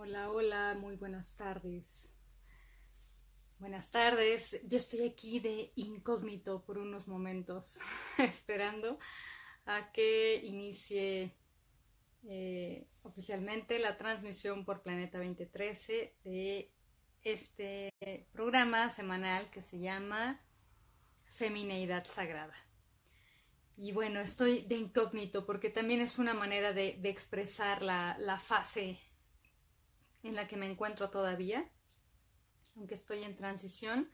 Hola, hola, muy buenas tardes. Buenas tardes, yo estoy aquí de incógnito por unos momentos, esperando a que inicie eh, oficialmente la transmisión por Planeta 2013 de este programa semanal que se llama Femineidad Sagrada. Y bueno, estoy de incógnito porque también es una manera de, expresar la fase en la que me encuentro todavía. Aunque estoy en transición,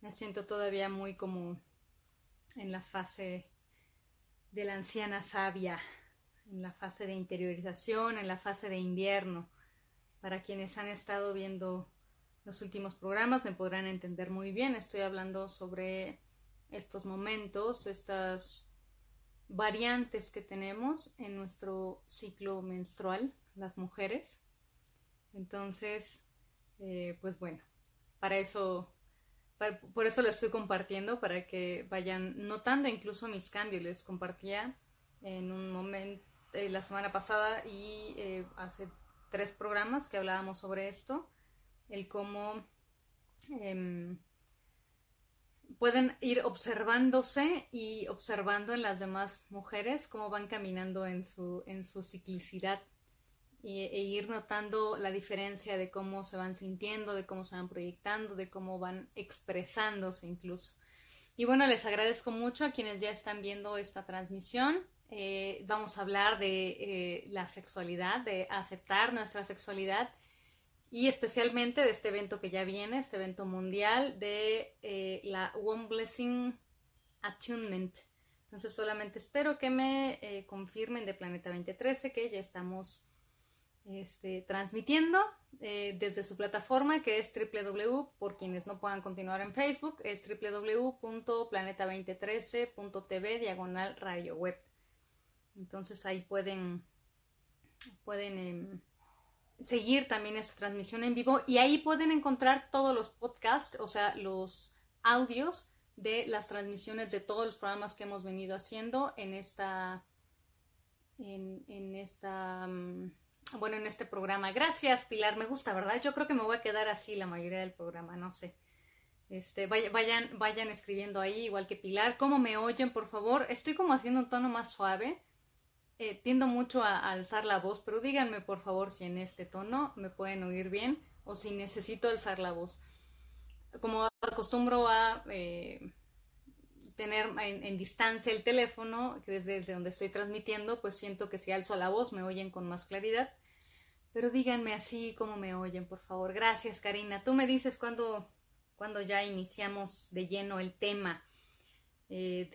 me siento todavía muy como en la fase de la anciana sabia, en la fase de interiorización, en la fase de invierno. Para quienes han estado viendo los últimos programas me podrán entender muy bien. Estoy hablando sobre estos momentos, estas variantes que tenemos en nuestro ciclo menstrual, las mujeres. Entonces, eh, pues bueno, para eso, por eso lo estoy compartiendo, para que vayan notando incluso mis cambios. Les compartía en un momento, eh, la semana pasada y eh, hace tres programas que hablábamos sobre esto, el cómo em, pueden ir observándose y observando en las demás mujeres cómo van caminando en su, en su ciclicidad e, ir notando la diferencia de cómo se van sintiendo, de cómo se van proyectando, de cómo van expresándose incluso. Y bueno, les agradezco mucho a quienes ya están viendo esta transmisión. Eh, vamos a hablar de eh, la sexualidad, de aceptar nuestra sexualidad y especialmente de este evento que ya viene, este evento mundial de eh, la One Blessing Attunement. Entonces solamente espero que me confirmen de Planeta 2013 que ya estamos este, transmitiendo eh, desde su plataforma que es www, por quienes no puedan continuar en Facebook, es www.planeta2013.tv diagonal radio web. Entonces ahí pueden, pueden em, seguir también esta transmisión en vivo y ahí pueden encontrar todos los podcasts, o sea, los audios de las transmisiones de todos los programas que hemos venido haciendo en esta en, esta mm, bueno, en este programa. Gracias, Pilar, me gusta, ¿verdad? Yo creo que me voy a quedar así la mayoría del programa, no sé. Este, vayan, vayan escribiendo ahí, igual que Pilar. ¿Cómo me oyen, por favor? Estoy como haciendo un tono más suave. Eh, tiendo mucho a, alzar la voz, pero díganme, por favor, si en este tono me pueden oír bien o si necesito alzar la voz. Como acostumbro a eh, tener en, distancia el teléfono, que desde, donde estoy transmitiendo, pues siento que si alzo la voz me oyen con más claridad. Pero díganme así como me oyen, por favor. Gracias, Karina. Tú me dices cuando, cuando ya iniciamos de lleno el tema eh,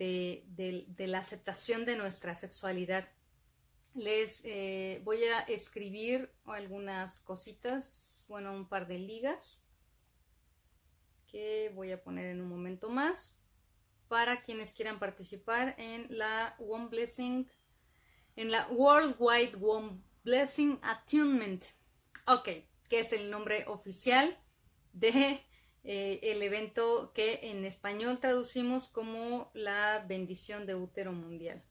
de, la aceptación de nuestra sexualidad. Les eh, voy a escribir algunas cositas, bueno, un par de ligas que voy a poner en un momento más para quienes quieran participar en la One Blessing, en la Worldwide One Blessing Attunement. Ok, que es el nombre oficial de eh, el evento que en español traducimos como la bendición de útero mundial.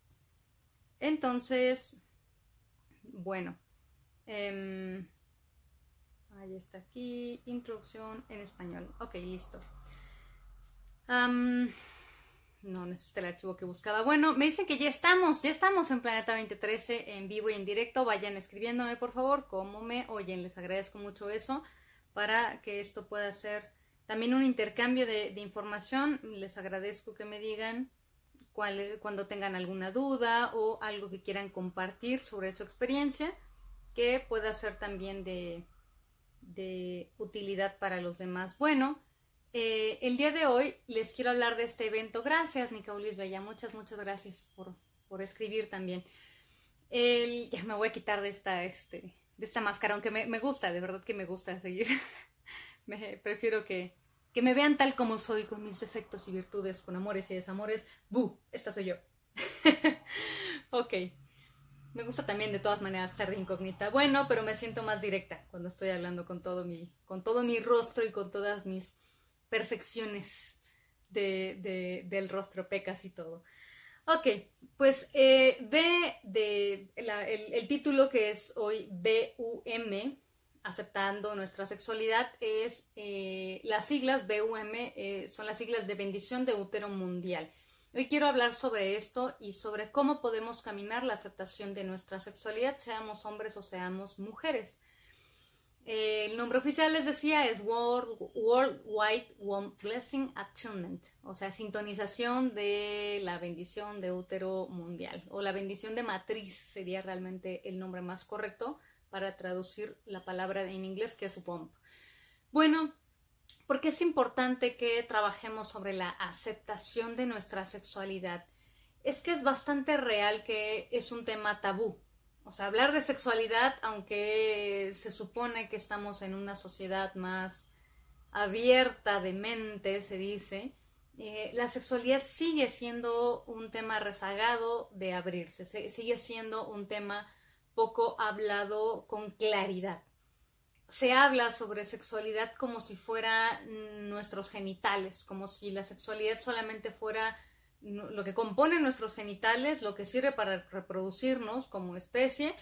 Entonces, bueno, em, ahí está aquí, introducción en español. Ok, listo. No, necesité el archivo que buscaba. Bueno, me dicen que ya estamos, ya estamos en Planeta 2013 en vivo y en directo. Vayan escribiéndome, por favor, cómo me oyen. Les agradezco mucho eso para que esto pueda ser también un intercambio de, información. Les agradezco que me digan cuál, cuando tengan alguna duda o algo que quieran compartir sobre su experiencia que pueda ser también de utilidad para los demás. Bueno, eh, el día de hoy les quiero hablar de este evento. Gracias, Nicaulis Bella. Muchas, muchas gracias por, por escribir también. me voy a quitar de esta, este, de esta máscara, aunque me, me gusta, de verdad que me gusta seguir. me, prefiero que, que me vean tal como soy, con mis defectos y virtudes, con amores y desamores. ¡Bu! Esta soy yo. ok. Me gusta también de todas maneras estar de incógnita. Bueno, pero me siento más directa cuando estoy hablando con todo mi, con todo mi rostro y con todas mis perfecciones de, del rostro, pecas y todo. Ok, pues eh, de el, título que es hoy BUM, aceptando nuestra sexualidad es eh, las siglas BUM, eh, son las siglas de bendición de útero mundial. Hoy quiero hablar sobre esto y sobre cómo podemos caminar la aceptación de nuestra sexualidad, seamos hombres o seamos mujeres. Eh, el nombre oficial, les decía, es World, World Wide Womb Blessing Attunement, o sea, sintonización de la bendición de útero mundial, o la bendición de matriz sería realmente el nombre más correcto para traducir la palabra en inglés que es womb. Bueno, porque es importante que trabajemos sobre la aceptación de nuestra sexualidad. Es que es bastante real que es un tema tabú o sea, hablar de sexualidad, aunque se supone que estamos en una sociedad más abierta de mente, se dice, eh, la sexualidad sigue siendo un tema rezagado de abrirse, sigue siendo un tema poco hablado con claridad. Se habla sobre sexualidad como si fuera nuestros genitales, como si la sexualidad solamente fuera lo que compone nuestros genitales, lo que sirve para reproducirnos como especie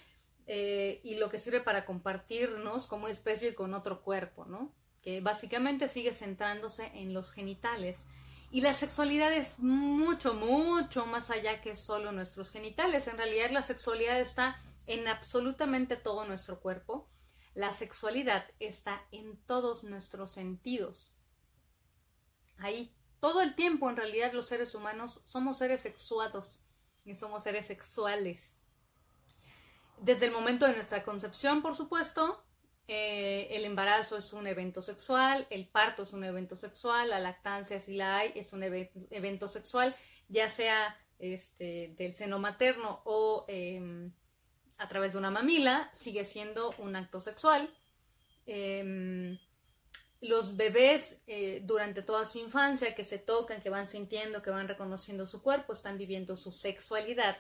eh, y lo que sirve para compartirnos como especie con otro cuerpo, ¿no? Que básicamente sigue centrándose en los genitales. Y la sexualidad es mucho, mucho más allá que solo nuestros genitales. En realidad la sexualidad está en absolutamente todo nuestro cuerpo. La sexualidad está en todos nuestros sentidos. Ahí todo el tiempo en realidad los seres humanos somos seres sexuados y somos seres sexuales. Desde el momento de nuestra concepción, por supuesto, eh, el embarazo es un evento sexual, el parto es un evento sexual, la lactancia, si la hay, es un evento sexual, ya sea este, del seno materno o em, a través de una mamila, sigue siendo un acto sexual. Em, los bebés eh, durante toda su infancia que se tocan, que van sintiendo, que van reconociendo su cuerpo, están viviendo su sexualidad.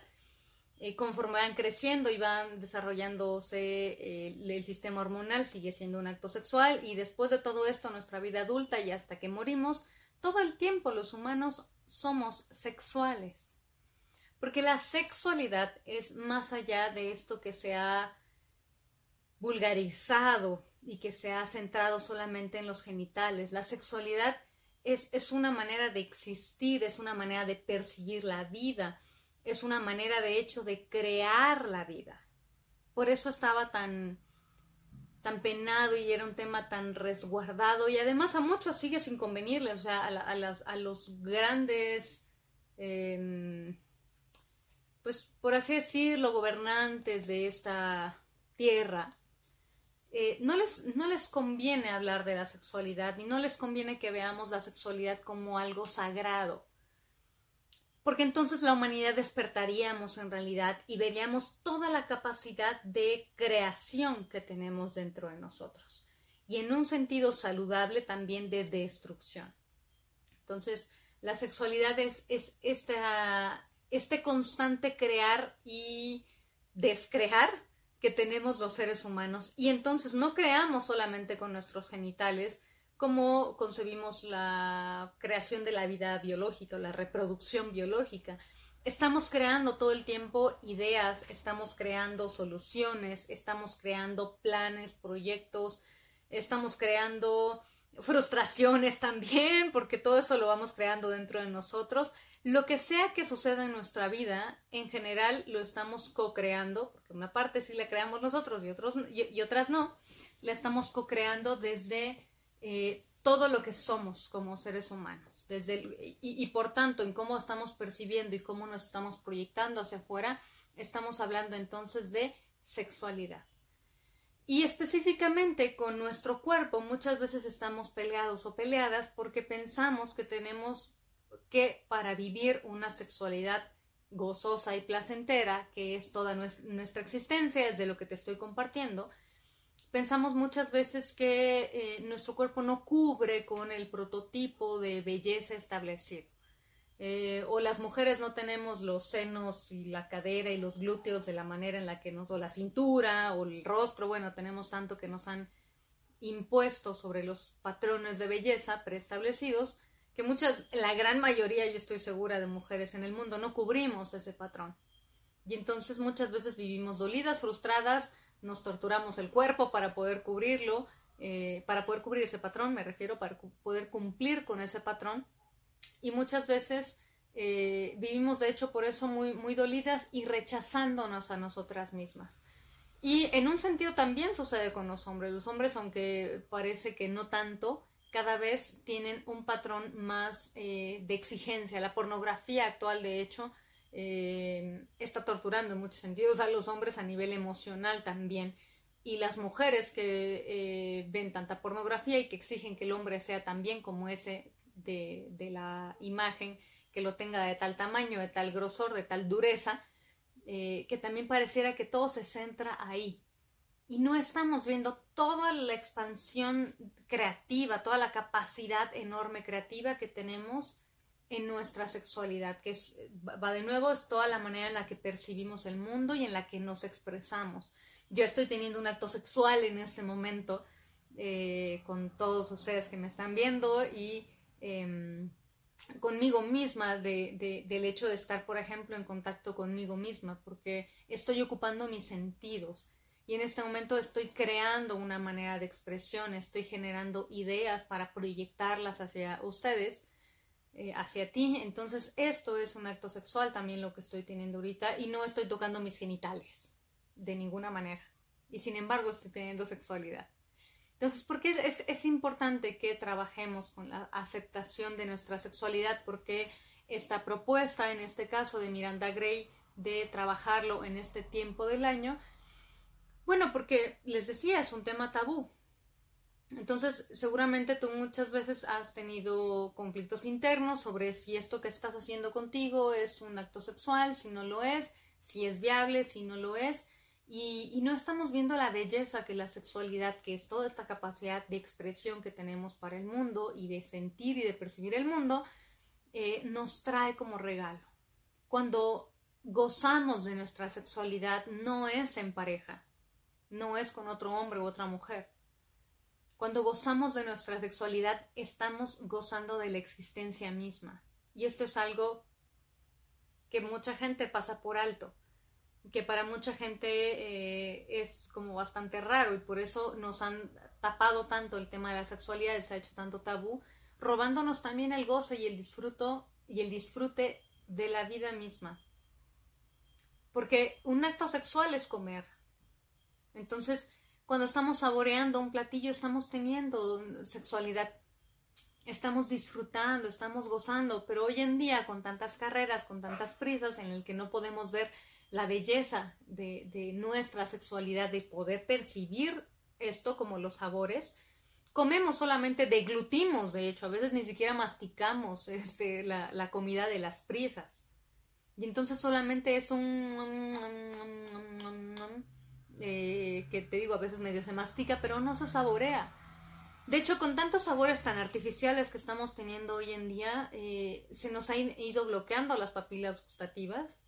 Eh, conforme van creciendo y van desarrollándose eh, el sistema hormonal, sigue siendo un acto sexual y después de todo esto, nuestra vida adulta y hasta que morimos, todo el tiempo los humanos somos sexuales. Porque la sexualidad es más allá de esto que se ha vulgarizado y que se ha centrado solamente en los genitales. La sexualidad es, es, una manera de existir, es una manera de percibir la vida, es una manera de hecho de crear la vida. Por eso estaba tan, tan penado y era un tema tan resguardado y además a muchos sigue sin convenirles, o sea, a, las, a los grandes, em, pues por así decirlo, gobernantes de esta tierra, eh, no, les, no les conviene hablar de la sexualidad y no les conviene que veamos la sexualidad como algo sagrado. Porque entonces la humanidad despertaríamos en realidad y veríamos toda la capacidad de creación que tenemos dentro de nosotros. Y en un sentido saludable también de destrucción. Entonces, la sexualidad es, es este constante crear y descrear que tenemos los seres humanos y entonces no creamos solamente con nuestros genitales como concebimos la creación de la vida biológica la reproducción biológica. Estamos creando todo el tiempo ideas, estamos creando soluciones, estamos creando planes, proyectos, estamos creando frustraciones también, porque todo eso lo vamos creando dentro de nosotros lo que sea que suceda en nuestra vida, en general lo estamos co-creando, porque una parte sí la creamos nosotros y, otros, y, otras no, la estamos co-creando desde eh, todo lo que somos como seres humanos. Desde y, por tanto, en cómo estamos percibiendo y cómo nos estamos proyectando hacia afuera, estamos hablando entonces de sexualidad. Y específicamente con nuestro cuerpo, muchas veces estamos peleados o peleadas porque pensamos que tenemos que para vivir una sexualidad gozosa y placentera, que es toda nuestra existencia, es de lo que te estoy compartiendo, pensamos muchas veces que eh, nuestro cuerpo no cubre con el prototipo de belleza establecido. Eh, o las mujeres no tenemos los senos y la cadera y los glúteos de la manera en la que nos, o la cintura o el rostro, bueno, tenemos tanto que nos han impuesto sobre los patrones de belleza preestablecidos que muchas, la gran mayoría, yo estoy segura, de mujeres en el mundo no cubrimos ese patrón. Y entonces muchas veces vivimos dolidas, frustradas, nos torturamos el cuerpo para poder cubrirlo, eh, para poder cubrir ese patrón, me refiero, para poder cumplir con ese patrón. Y muchas veces eh, vivimos, de hecho, por eso muy, muy dolidas y rechazándonos a nosotras mismas. Y en un sentido también sucede con los hombres. Los hombres, aunque parece que no tanto, cada vez tienen un patrón más eh, de exigencia. La pornografía actual, de hecho, eh, está torturando en muchos sentidos a los hombres a nivel emocional también. Y las mujeres que eh, ven tanta pornografía y que exigen que el hombre sea también como ese de, de, la imagen, que lo tenga de tal tamaño, de tal grosor, de tal dureza, que también pareciera que todo se centra ahí, y no estamos viendo toda la expansión creativa, toda la capacidad enorme creativa que tenemos en nuestra sexualidad, que va de nuevo, es toda la manera en la que percibimos el mundo y en la que nos expresamos. Yo estoy teniendo un acto sexual en este momento eh, con todos ustedes que me están viendo y em, conmigo misma de, del hecho de estar, por ejemplo, en contacto conmigo misma, porque estoy ocupando mis sentidos y en este momento estoy creando una manera de expresión, estoy generando ideas para proyectarlas hacia ustedes, eh, hacia ti. Entonces esto es un acto sexual también lo que estoy teniendo ahorita y no estoy tocando mis genitales de ninguna manera. Y sin embargo estoy teniendo sexualidad. Entonces, ¿por qué es, es importante que trabajemos con la aceptación de nuestra sexualidad? Porque esta propuesta, en este caso de Miranda Gray, de trabajarlo en este tiempo del año, bueno, porque les decía, es un tema tabú. Entonces, seguramente tú muchas veces has tenido conflictos internos sobre si esto que estás haciendo contigo es un acto sexual, si no lo es, si es viable, si no lo es. Y, no estamos viendo la belleza que la sexualidad, que es toda esta capacidad de expresión que tenemos para el mundo y de sentir y de percibir el mundo, eh, nos trae como regalo. Cuando gozamos de nuestra sexualidad no es en pareja, no es con otro hombre u otra mujer. Cuando gozamos de nuestra sexualidad, estamos gozando de la existencia misma. Y esto es algo que mucha gente pasa por alto, que para mucha gente eh, es como bastante raro y por eso nos han tapado tanto el tema de la sexualidad, se ha hecho tanto tabú, robándonos también el goce y el disfruto y el disfrute de la vida misma. Porque un acto sexual es comer, entonces, cuando estamos saboreando un platillo, estamos teniendo sexualidad, estamos disfrutando, estamos gozando, pero hoy en día, con tantas carreras, con tantas prisas, en el que no podemos ver la belleza de, nuestra sexualidad, de poder percibir esto como los sabores, comemos solamente, deglutimos, de hecho, a veces ni siquiera masticamos este, la, comida de las prisas. Y entonces solamente es un eh, que te digo, a veces medio se mastica, pero no se saborea. De hecho, con tantos sabores tan artificiales que estamos teniendo hoy en día, eh, se nos ha ido bloqueando las papilas gustativas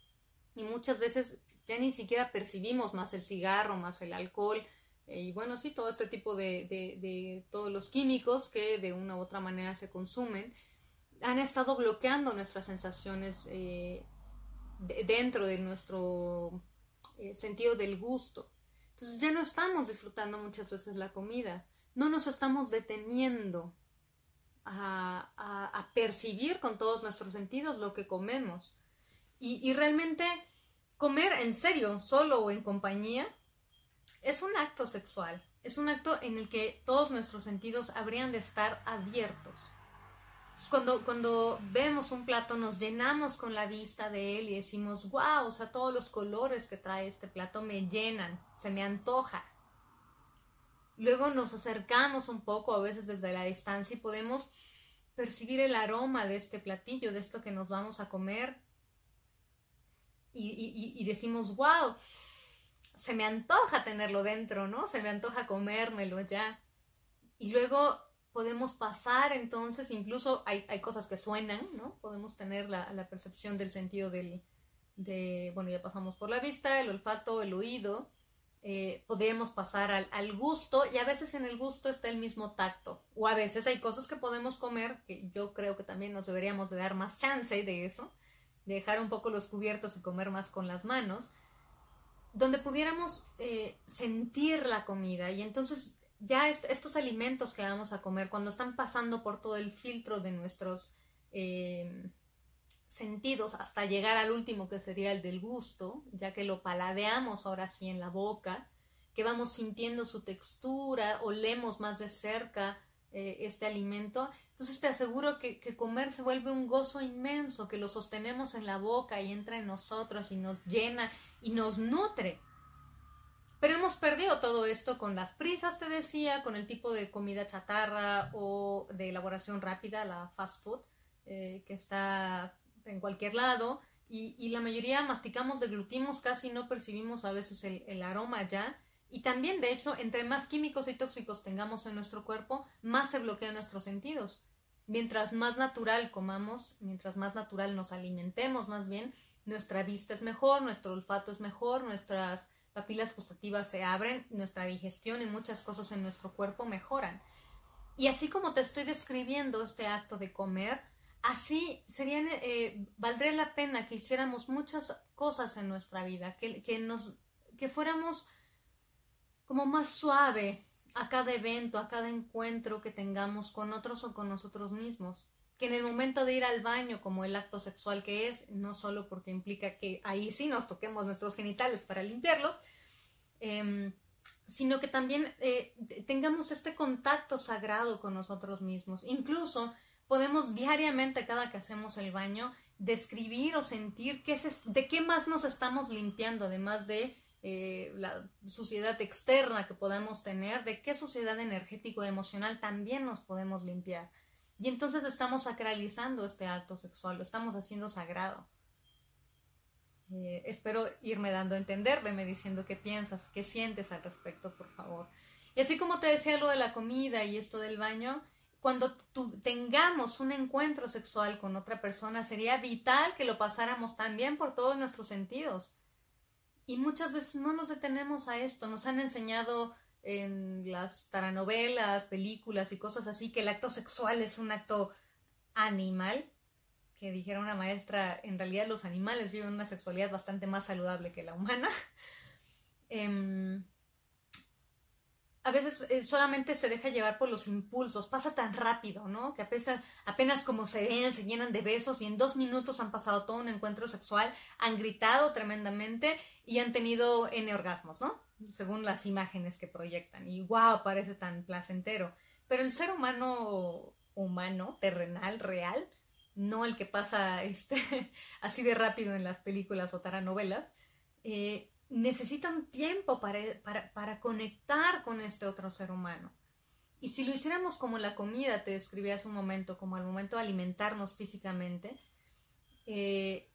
y muchas veces ya ni siquiera percibimos más el cigarro, más el alcohol eh, y bueno, sí, todo este tipo de, de, todos los químicos que de una u otra manera se consumen, han estado bloqueando nuestras sensaciones dentro de nuestro sentido del gusto. Entonces ya no estamos disfrutando muchas veces la comida, no nos estamos deteniendo a, a, percibir con todos nuestros sentidos lo que comemos. Y, y realmente comer en serio, solo o en compañía, es un acto sexual, es un acto en el que todos nuestros sentidos habrían de estar abiertos. Cuando, cuando vemos un plato nos llenamos con la vista de él y decimos, wow, o sea, todos los colores que trae este plato me llenan, se me antoja. Luego nos acercamos un poco, a veces desde la distancia, y podemos percibir el aroma de este platillo, de esto que nos vamos a comer. Y, y, y decimos, wow, se me antoja tenerlo dentro, ¿no? Se me antoja comérmelo ya. Y luego podemos pasar entonces, incluso hay, hay cosas que suenan, ¿no? Podemos tener la, la, percepción del sentido del, de, bueno, ya pasamos por la vista, el olfato, el oído, eh, podemos pasar al, al, gusto y a veces en el gusto está el mismo tacto o a veces hay cosas que podemos comer que yo creo que también nos deberíamos de dar más chance de eso, de dejar un poco los cubiertos y comer más con las manos donde pudiéramos eh, sentir la comida y entonces ya estos alimentos que vamos a comer, cuando están pasando por todo el filtro de nuestros eh, sentidos hasta llegar al último que sería el del gusto, ya que lo paladeamos ahora sí en la boca, que vamos sintiendo su textura, olemos más de cerca eh, este alimento, entonces te aseguro que, que, comer se vuelve un gozo inmenso, que lo sostenemos en la boca y entra en nosotros y nos llena y nos nutre. Pero hemos perdido todo esto con las prisas, te decía, con el tipo de comida chatarra o de elaboración rápida, la fast food, eh, que está en cualquier lado. Y, la mayoría masticamos, deglutimos, casi no percibimos a veces el, el aroma ya. Y también, de hecho, entre más químicos y tóxicos tengamos en nuestro cuerpo, más se bloquean nuestros sentidos. Mientras más natural comamos, mientras más natural nos alimentemos, más bien, nuestra vista es mejor, nuestro olfato es mejor, nuestras papilas gustativas se abren, nuestra digestión y muchas cosas en nuestro cuerpo mejoran. Y así como te estoy describiendo este acto de comer, así serían, eh, valdría la pena que hiciéramos muchas cosas en nuestra vida, que, que, nos, que fuéramos como más suave a cada evento, a cada encuentro que tengamos con otros o con nosotros mismos. Que en el momento de ir al baño, como el acto sexual que es, no solo porque implica que ahí sí nos toquemos nuestros genitales para limpiarlos, em, sino que también eh, tengamos este contacto sagrado con nosotros mismos. Incluso podemos diariamente, cada que hacemos el baño, describir o sentir qué es, de qué más nos estamos limpiando, además de eh, la suciedad externa que podemos tener, de qué suciedad energético-emocional también nos podemos limpiar. Y entonces estamos sacralizando este acto sexual, lo estamos haciendo sagrado. Eh, espero irme dando a entender, veme diciendo qué piensas, qué sientes al respecto, por favor. Y así como te decía lo de la comida y esto del baño, cuando tengamos un encuentro sexual con otra persona, sería vital que lo pasáramos también por todos nuestros sentidos. Y muchas veces no nos detenemos a esto. Nos han enseñado en las taranovelas, películas y cosas así que el acto sexual es un acto animal. Que dijera una maestra, en realidad los animales viven una sexualidad bastante más saludable que la humana. eh, a veces eh, solamente se deja llevar por los impulsos, pasa tan rápido, ¿no? Que apenas, apenas como se ven, se llenan de besos y en dos minutos han pasado todo un encuentro sexual, han gritado tremendamente y han tenido N orgasmos, ¿no? Según las imágenes que proyectan. Y wow, parece tan placentero. Pero el ser humano, humano, terrenal, real, no el que pasa este, así de rápido en las películas o taranovelas, eh, necesitan tiempo para, para, conectar con este otro ser humano. Y si lo hiciéramos como la comida, te describí hace un momento, como al momento de alimentarnos físicamente, eh,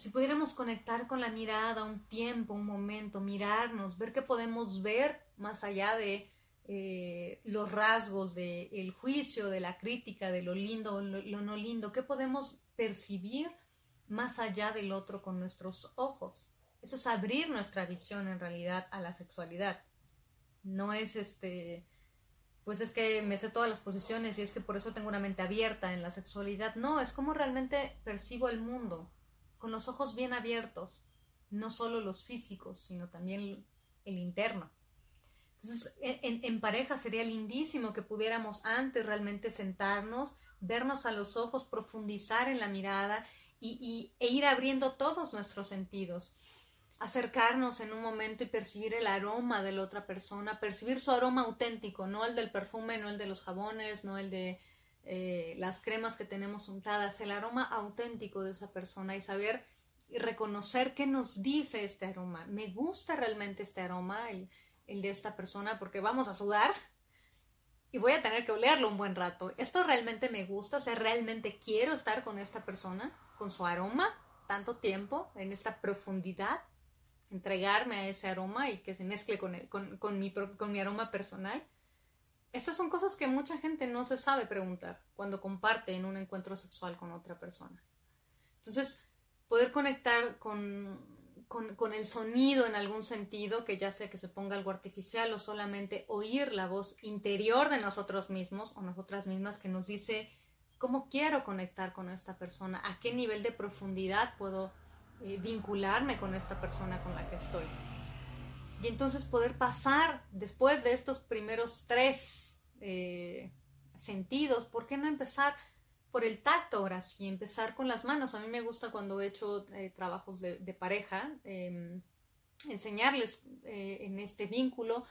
si pudiéramos conectar con la mirada un tiempo, un momento, mirarnos, ver qué podemos ver más allá de eh, los rasgos del juicio, de la crítica, de lo lindo, lo, lo no lindo, qué podemos percibir más allá del otro con nuestros ojos. Eso es abrir nuestra visión en realidad a la sexualidad. No es este, pues es que me sé todas las posiciones y es que por eso tengo una mente abierta en la sexualidad. No, es como realmente percibo el mundo, con los ojos bien abiertos, no solo los físicos, sino también el interno. Entonces, en, en, pareja sería lindísimo que pudiéramos antes realmente sentarnos, vernos a los ojos, profundizar en la mirada y, e ir abriendo todos nuestros sentidos acercarnos en un momento y percibir el aroma de la otra persona, percibir su aroma auténtico, no el del perfume, no el de los jabones, no el de eh, las cremas que tenemos untadas, el aroma auténtico de esa persona y saber y reconocer qué nos dice este aroma. Me gusta realmente este aroma, el, el de esta persona, porque vamos a sudar y voy a tener que olerlo un buen rato. Esto realmente me gusta, o sea, realmente quiero estar con esta persona, con su aroma, tanto tiempo, en esta profundidad entregarme a ese aroma y que se mezcle con, el, con, con, mi, con mi aroma personal. Estas son cosas que mucha gente no se sabe preguntar cuando comparte en un encuentro sexual con otra persona. Entonces, poder conectar con, con, el sonido en algún sentido, que ya sea que se ponga algo artificial o solamente oír la voz interior de nosotros mismos o nosotras mismas que nos dice cómo quiero conectar con esta persona, a qué nivel de profundidad puedo eh, vincularme con esta persona con la que estoy. Y entonces poder pasar después de estos primeros tres eh, sentidos, ¿por qué no empezar por el tacto ahora sí? Empezar con las manos. A mí me gusta cuando he hecho eh, trabajos de, pareja, em, enseñarles eh, en este vínculo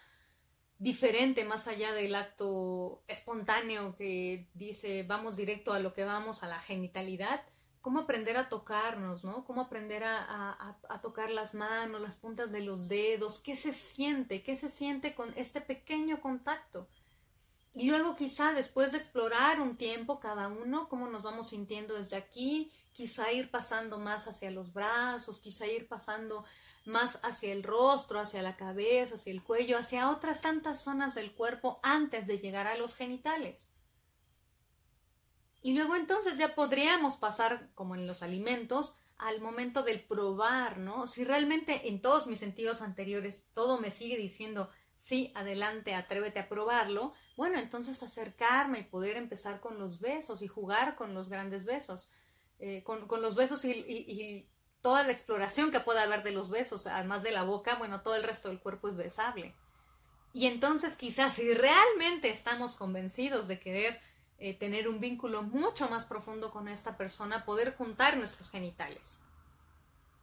diferente más allá del acto espontáneo que dice vamos directo a lo que vamos, a la genitalidad, cómo aprender a tocarnos, ¿no? Cómo aprender a, a, tocar las manos, las puntas de los dedos, qué se siente, qué se siente con este pequeño contacto. Y luego quizá después de explorar un tiempo cada uno, cómo nos vamos sintiendo desde aquí, quizá ir pasando más hacia los brazos, quizá ir pasando más hacia el rostro, hacia la cabeza, hacia el cuello, hacia otras tantas zonas del cuerpo antes de llegar a los genitales. Y luego entonces ya podríamos pasar, como en los alimentos, al momento del probar, ¿no? Si realmente en todos mis sentidos anteriores todo me sigue diciendo, sí, adelante, atrévete a probarlo, bueno, entonces acercarme y poder empezar con los besos y jugar con los grandes besos, eh, con, los besos y toda la exploración que pueda haber de los besos, además de la boca, bueno, todo el resto del cuerpo es besable. Y entonces quizás si realmente estamos convencidos de querer eh, tener un vínculo mucho más profundo con esta persona, poder juntar nuestros genitales.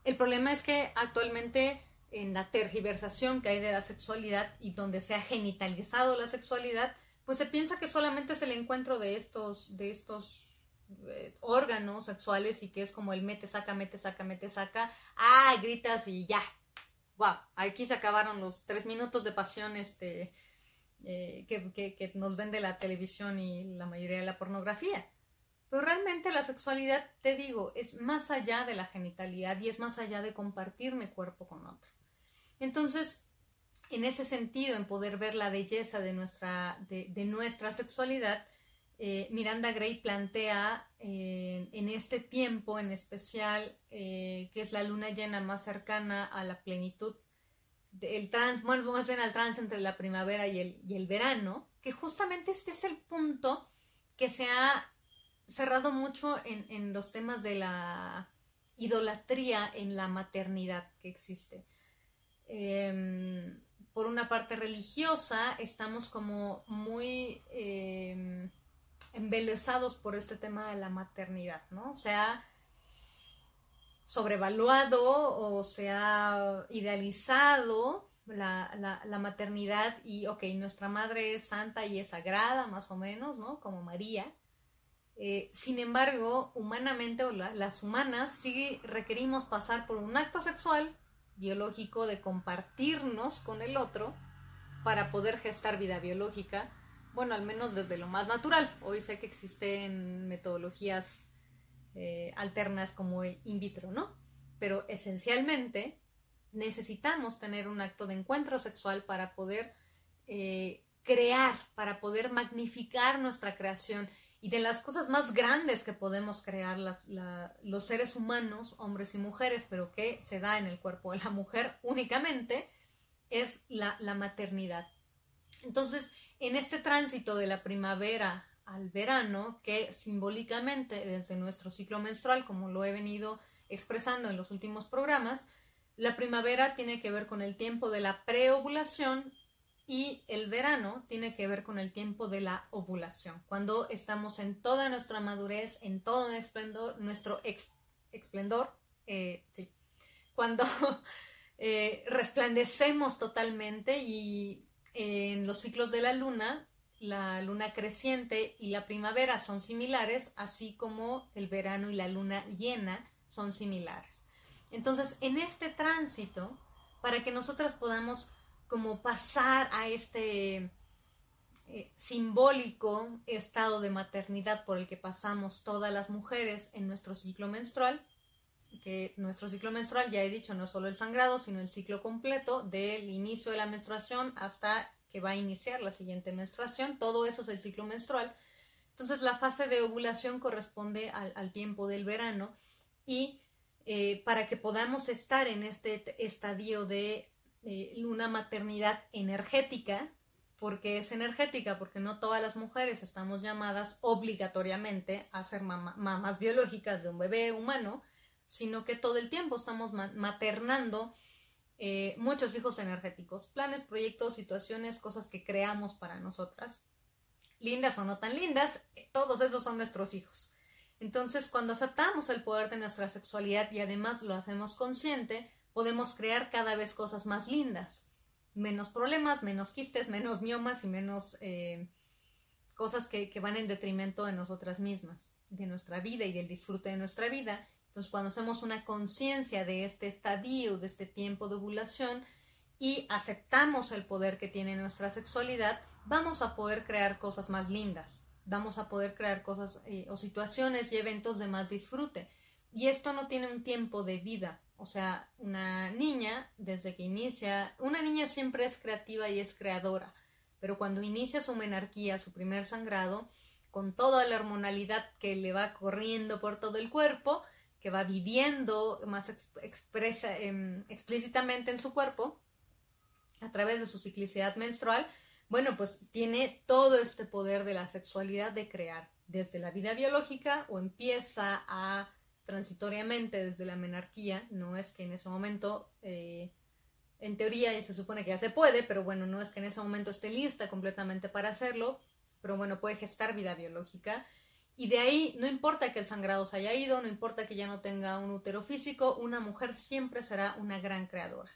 El problema es que actualmente en la tergiversación que hay de la sexualidad y donde se ha genitalizado la sexualidad, pues se piensa que solamente es el encuentro de estos, de estos eh, órganos sexuales y que es como el mete, saca, mete, saca, mete, saca, ah, gritas y ya. Wow, aquí se acabaron los tres minutos de pasión este, eh, que, nos vende la televisión y la mayoría de la pornografía. Pero realmente la sexualidad, te digo, es más allá de la genitalidad y es más allá de compartir mi cuerpo con otro. Entonces, en ese sentido, en poder ver la belleza de nuestra, de, nuestra sexualidad, eh, Miranda Gray plantea eh, en este tiempo en especial, que es la luna llena más cercana a la plenitud, el trans, bueno, más bien al trans entre la primavera y el, y el verano, que justamente este es el punto que se ha cerrado mucho en, en los temas de la idolatría en la maternidad que existe. Em, por una parte religiosa, estamos como muy em, embelesados por este tema de la maternidad, ¿no? O sea, sobrevaluado o se ha idealizado la, la, maternidad y, ok, nuestra madre es santa y es sagrada, más o menos, ¿no? Como María. Eh, sin embargo, humanamente o las humanas sí requerimos pasar por un acto sexual biológico de compartirnos con el otro para poder gestar vida biológica bueno, al menos desde lo más natural. Hoy sé que existen metodologías eh, alternas como el in vitro, ¿no? Pero esencialmente necesitamos tener un acto de encuentro sexual para poder eh, crear, para poder magnificar nuestra creación. Y de las cosas más grandes que podemos crear los seres humanos, hombres y mujeres, pero que se da en el cuerpo de la mujer únicamente, es la, la maternidad. Entonces, en este tránsito de la primavera al verano, que simbólicamente desde nuestro ciclo menstrual, como lo he venido expresando en los últimos programas, la primavera tiene que ver con el tiempo de la preovulación y el verano tiene que ver con el tiempo de la ovulación, cuando estamos en toda nuestra madurez, en todo nuestro esplendor, nuestro esplendor, eh, cuando eh, resplandecemos totalmente y en los ciclos de la luna, la luna creciente y la primavera son similares, así como el verano y la luna llena son similares. Entonces, en este tránsito, para que nosotras podamos como pasar a este eh, simbólico estado de maternidad por el que pasamos todas las mujeres en nuestro ciclo menstrual, que nuestro ciclo menstrual, ya he dicho, no solo el sangrado, sino el ciclo completo del inicio de la menstruación hasta que va a iniciar la siguiente menstruación. Todo eso es el ciclo menstrual. Entonces la fase de ovulación corresponde al, tiempo del verano y eh, para que podamos estar en este estadio de eh, una maternidad energética, porque es energética, porque no todas las mujeres estamos llamadas obligatoriamente a ser mamás biológicas de un bebé humano, sino que todo el tiempo estamos maternando eh, muchos hijos energéticos, planes, proyectos, situaciones, cosas que creamos para nosotras, lindas o no tan lindas, eh, todos esos son nuestros hijos. Entonces, cuando aceptamos el poder de nuestra sexualidad y además lo hacemos consciente, podemos crear cada vez cosas más lindas. Menos problemas, menos quistes, menos miomas y menos eh, cosas que, que, van en detrimento de nosotras mismas, de nuestra vida y del disfrute de nuestra vida. Entonces, cuando hacemos una conciencia de este estadio, de este tiempo de ovulación, y aceptamos el poder que tiene nuestra sexualidad, vamos a poder crear cosas más lindas, vamos a poder crear cosas eh, o situaciones y eventos de más disfrute. Y esto no tiene un tiempo de vida, o sea, una niña, desde que inicia, una niña siempre es creativa y es creadora, pero cuando inicia su menarquía, su primer sangrado, con toda la hormonalidad que le va corriendo por todo el cuerpo, que va viviendo más expresa, em, explícitamente en su cuerpo, a través de su ciclicidad menstrual, bueno, pues tiene todo este poder de la sexualidad de crear desde la vida biológica o empieza a transitoriamente desde la menarquía, no es que en ese momento, eh, en teoría se supone que ya se puede, pero bueno, no es que en ese momento esté lista completamente para hacerlo, pero bueno, puede gestar vida biológica. Y de ahí, no importa que el sangrado se haya ido, no importa que ya no tenga un útero físico, una mujer siempre será una gran creadora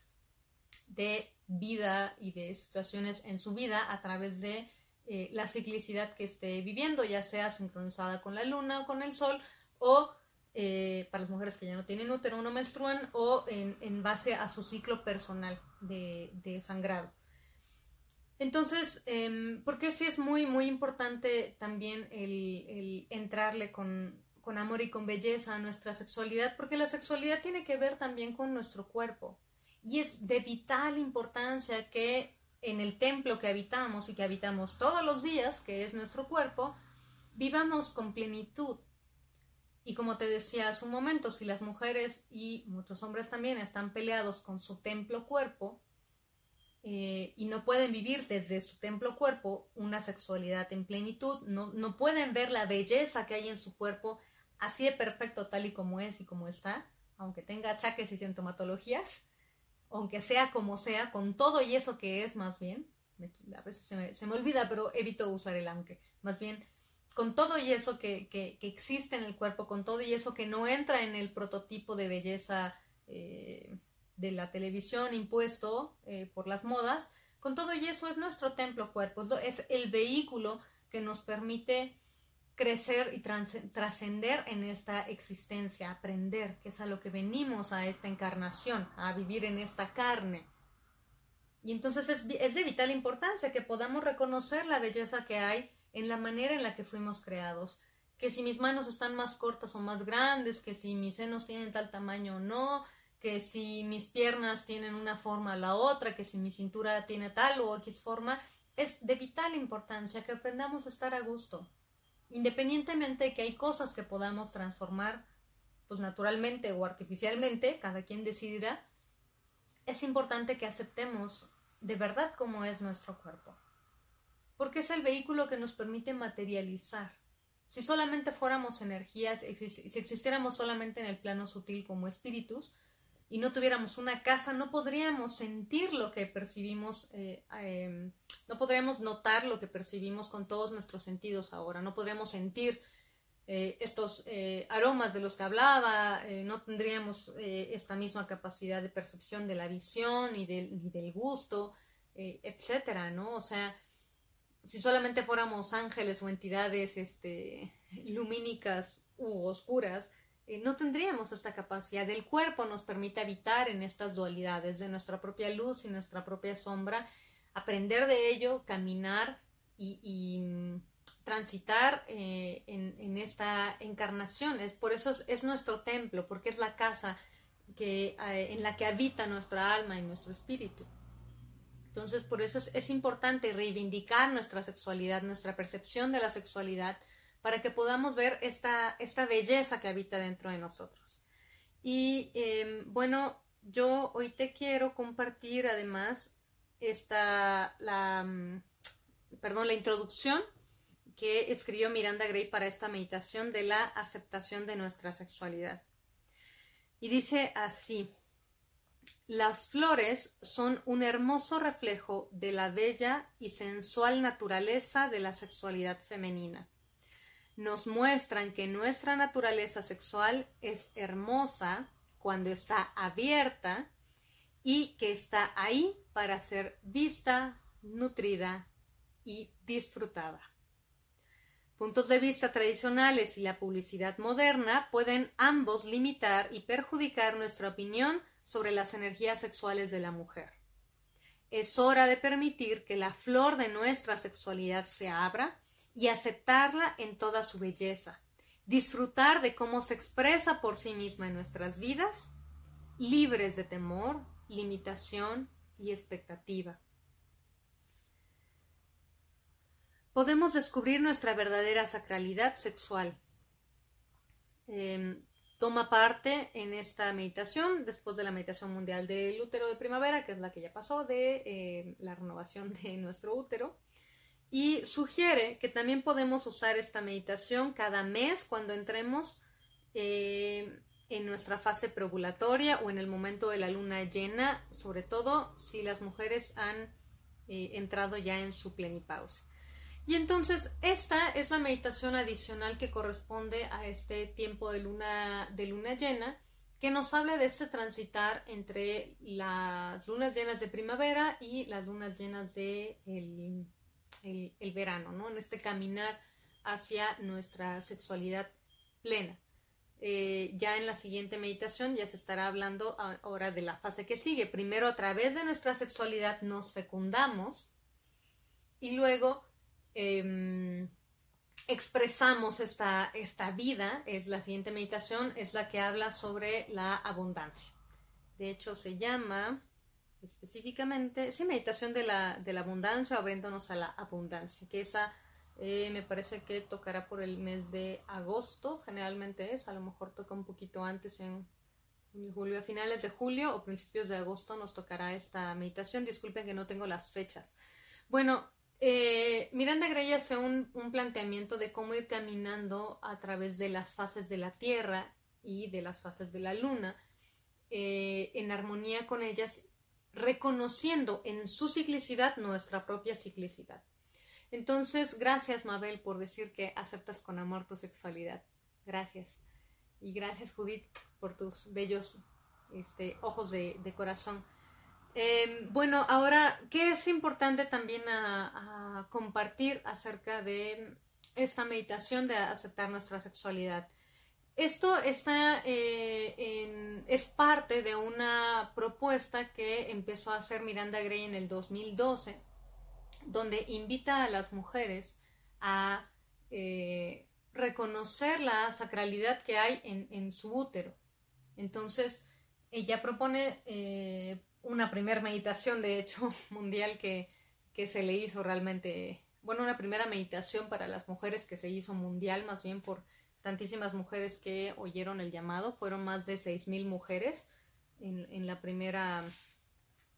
de vida y de situaciones en su vida a través de eh, la ciclicidad que esté viviendo, ya sea sincronizada con la luna o con el sol, o eh, para las mujeres que ya no tienen útero no menstruan o en, base a su ciclo personal de, sangrado. Entonces, eh, porque sí es muy, muy importante también el, entrarle con, con, amor y con belleza a nuestra sexualidad, porque la sexualidad tiene que ver también con nuestro cuerpo. Y es de vital importancia que en el templo que habitamos y que habitamos todos los días, que es nuestro cuerpo, vivamos con plenitud, y como te decía hace un momento, si las mujeres y muchos hombres también están peleados con su templo cuerpo eh, y no pueden vivir desde su templo cuerpo una sexualidad en plenitud, no, no pueden ver la belleza que hay en su cuerpo así de perfecto tal y como es y como está, aunque tenga achaques y sintomatologías, aunque sea como sea, con todo y eso que es más bien, a veces se me, se me olvida, pero evito usar el aunque, más bien con todo y eso que, que, existe en el cuerpo, con todo y eso que no entra en el prototipo de belleza eh, de la televisión impuesto eh, por las modas, con todo y eso es nuestro templo cuerpo, es el vehículo que nos permite crecer y trascender en esta existencia, aprender, que es a lo que venimos a esta encarnación, a vivir en esta carne. Y entonces es, es de vital importancia que podamos reconocer la belleza que hay en la manera en la que fuimos creados, que si mis manos están más cortas o más grandes, que si mis senos tienen tal tamaño o no, que si mis piernas tienen una forma o la otra, que si mi cintura tiene tal o X forma, es de vital importancia que aprendamos a estar a gusto. Independientemente de que hay cosas que podamos transformar, pues naturalmente o artificialmente, cada quien decidirá, es importante que aceptemos de verdad cómo es nuestro cuerpo porque es el vehículo que nos permite materializar. Si solamente fuéramos energías, si existiéramos solamente en el plano sutil como espíritus y no tuviéramos una casa, no podríamos sentir lo que percibimos, eh, em, no podríamos notar lo que percibimos con todos nuestros sentidos ahora, no podríamos sentir eh, estos eh, aromas de los que hablaba, no tendríamos esta misma capacidad de percepción de la visión y del, y del gusto, etcétera, ¿no? O sea, si solamente fuéramos ángeles o entidades este, lumínicas u oscuras, eh, no tendríamos esta capacidad. El cuerpo nos permite habitar en estas dualidades de nuestra propia luz y nuestra propia sombra, aprender de ello, caminar y, mm, transitar eh, en, esta encarnación. Es, por eso es, nuestro templo, porque es la casa que, eh, en la que habita nuestra alma y nuestro espíritu. Entonces, por eso es, importante reivindicar nuestra sexualidad, nuestra percepción de la sexualidad, para que podamos ver esta, esta belleza que habita dentro de nosotros. Y em, bueno, yo hoy te quiero compartir además esta, la, mm, perdón, la introducción que escribió Miranda Gray para esta meditación de la aceptación de nuestra sexualidad. Y dice así, Las flores son un hermoso reflejo de la bella y sensual naturaleza de la sexualidad femenina. Nos muestran que nuestra naturaleza sexual es hermosa cuando está abierta y que está ahí para ser vista, nutrida y disfrutada. Puntos de vista tradicionales y la publicidad moderna pueden ambos limitar y perjudicar nuestra opinión sobre las energías sexuales de la mujer. Es hora de permitir que la flor de nuestra sexualidad se abra y aceptarla en toda su belleza, disfrutar de cómo se expresa por sí misma en nuestras vidas, libres de temor, limitación y expectativa. Podemos descubrir nuestra verdadera sacralidad sexual. Em, toma parte en esta meditación después de la meditación mundial del útero de primavera, que es la que ya pasó, de em, la renovación de nuestro útero. Y sugiere que también podemos usar esta meditación cada mes cuando entremos em, en nuestra fase preovulatoria o en el momento de la luna llena, sobre todo si las mujeres han eh, entrado ya en su plenipausia. Y entonces esta es la meditación adicional que corresponde a este tiempo de luna, de luna llena, que nos habla de este transitar entre las lunas llenas de primavera y las lunas llenas de el, el verano, ¿no? En este caminar hacia nuestra sexualidad plena. Eh, ya en la siguiente meditación ya se estará hablando ahora de la fase que sigue. Primero a través de nuestra sexualidad nos fecundamos y luego em, expresamos esta, esta vida. Es la siguiente meditación, es la que habla sobre la abundancia. De hecho se llama específicamente, sí, meditación de la, de la abundancia, abriéndonos a la abundancia, que esa eh, me parece que tocará por el mes de agosto, generalmente es, a lo mejor toca un poquito antes en julio, a finales de julio o principios de agosto nos tocará esta meditación. Disculpen que no tengo las fechas. Bueno, eh, Miranda Gray hace un, planteamiento de cómo ir caminando a través de las fases de la Tierra y de las fases de la Luna, eh, en armonía con ellas, reconociendo en su ciclicidad nuestra propia ciclicidad. Entonces, gracias Mabel por decir que aceptas con amor tu sexualidad. Gracias. Y gracias Judith por tus bellos este, ojos de, corazón. Em, bueno, ahora, ¿qué es importante también a, compartir acerca de esta meditación de aceptar nuestra sexualidad? Esto está eh, es parte de una propuesta que empezó a hacer Miranda Gray en el 2012 donde invita a las mujeres a eh, reconocer la sacralidad que hay en, su útero. Entonces, ella propone eh, una primera meditación, de hecho, mundial que, que se le hizo realmente, bueno, una primera meditación para las mujeres que se hizo mundial, más bien por tantísimas mujeres que oyeron el llamado, fueron más de 6.000 mujeres en, en la primera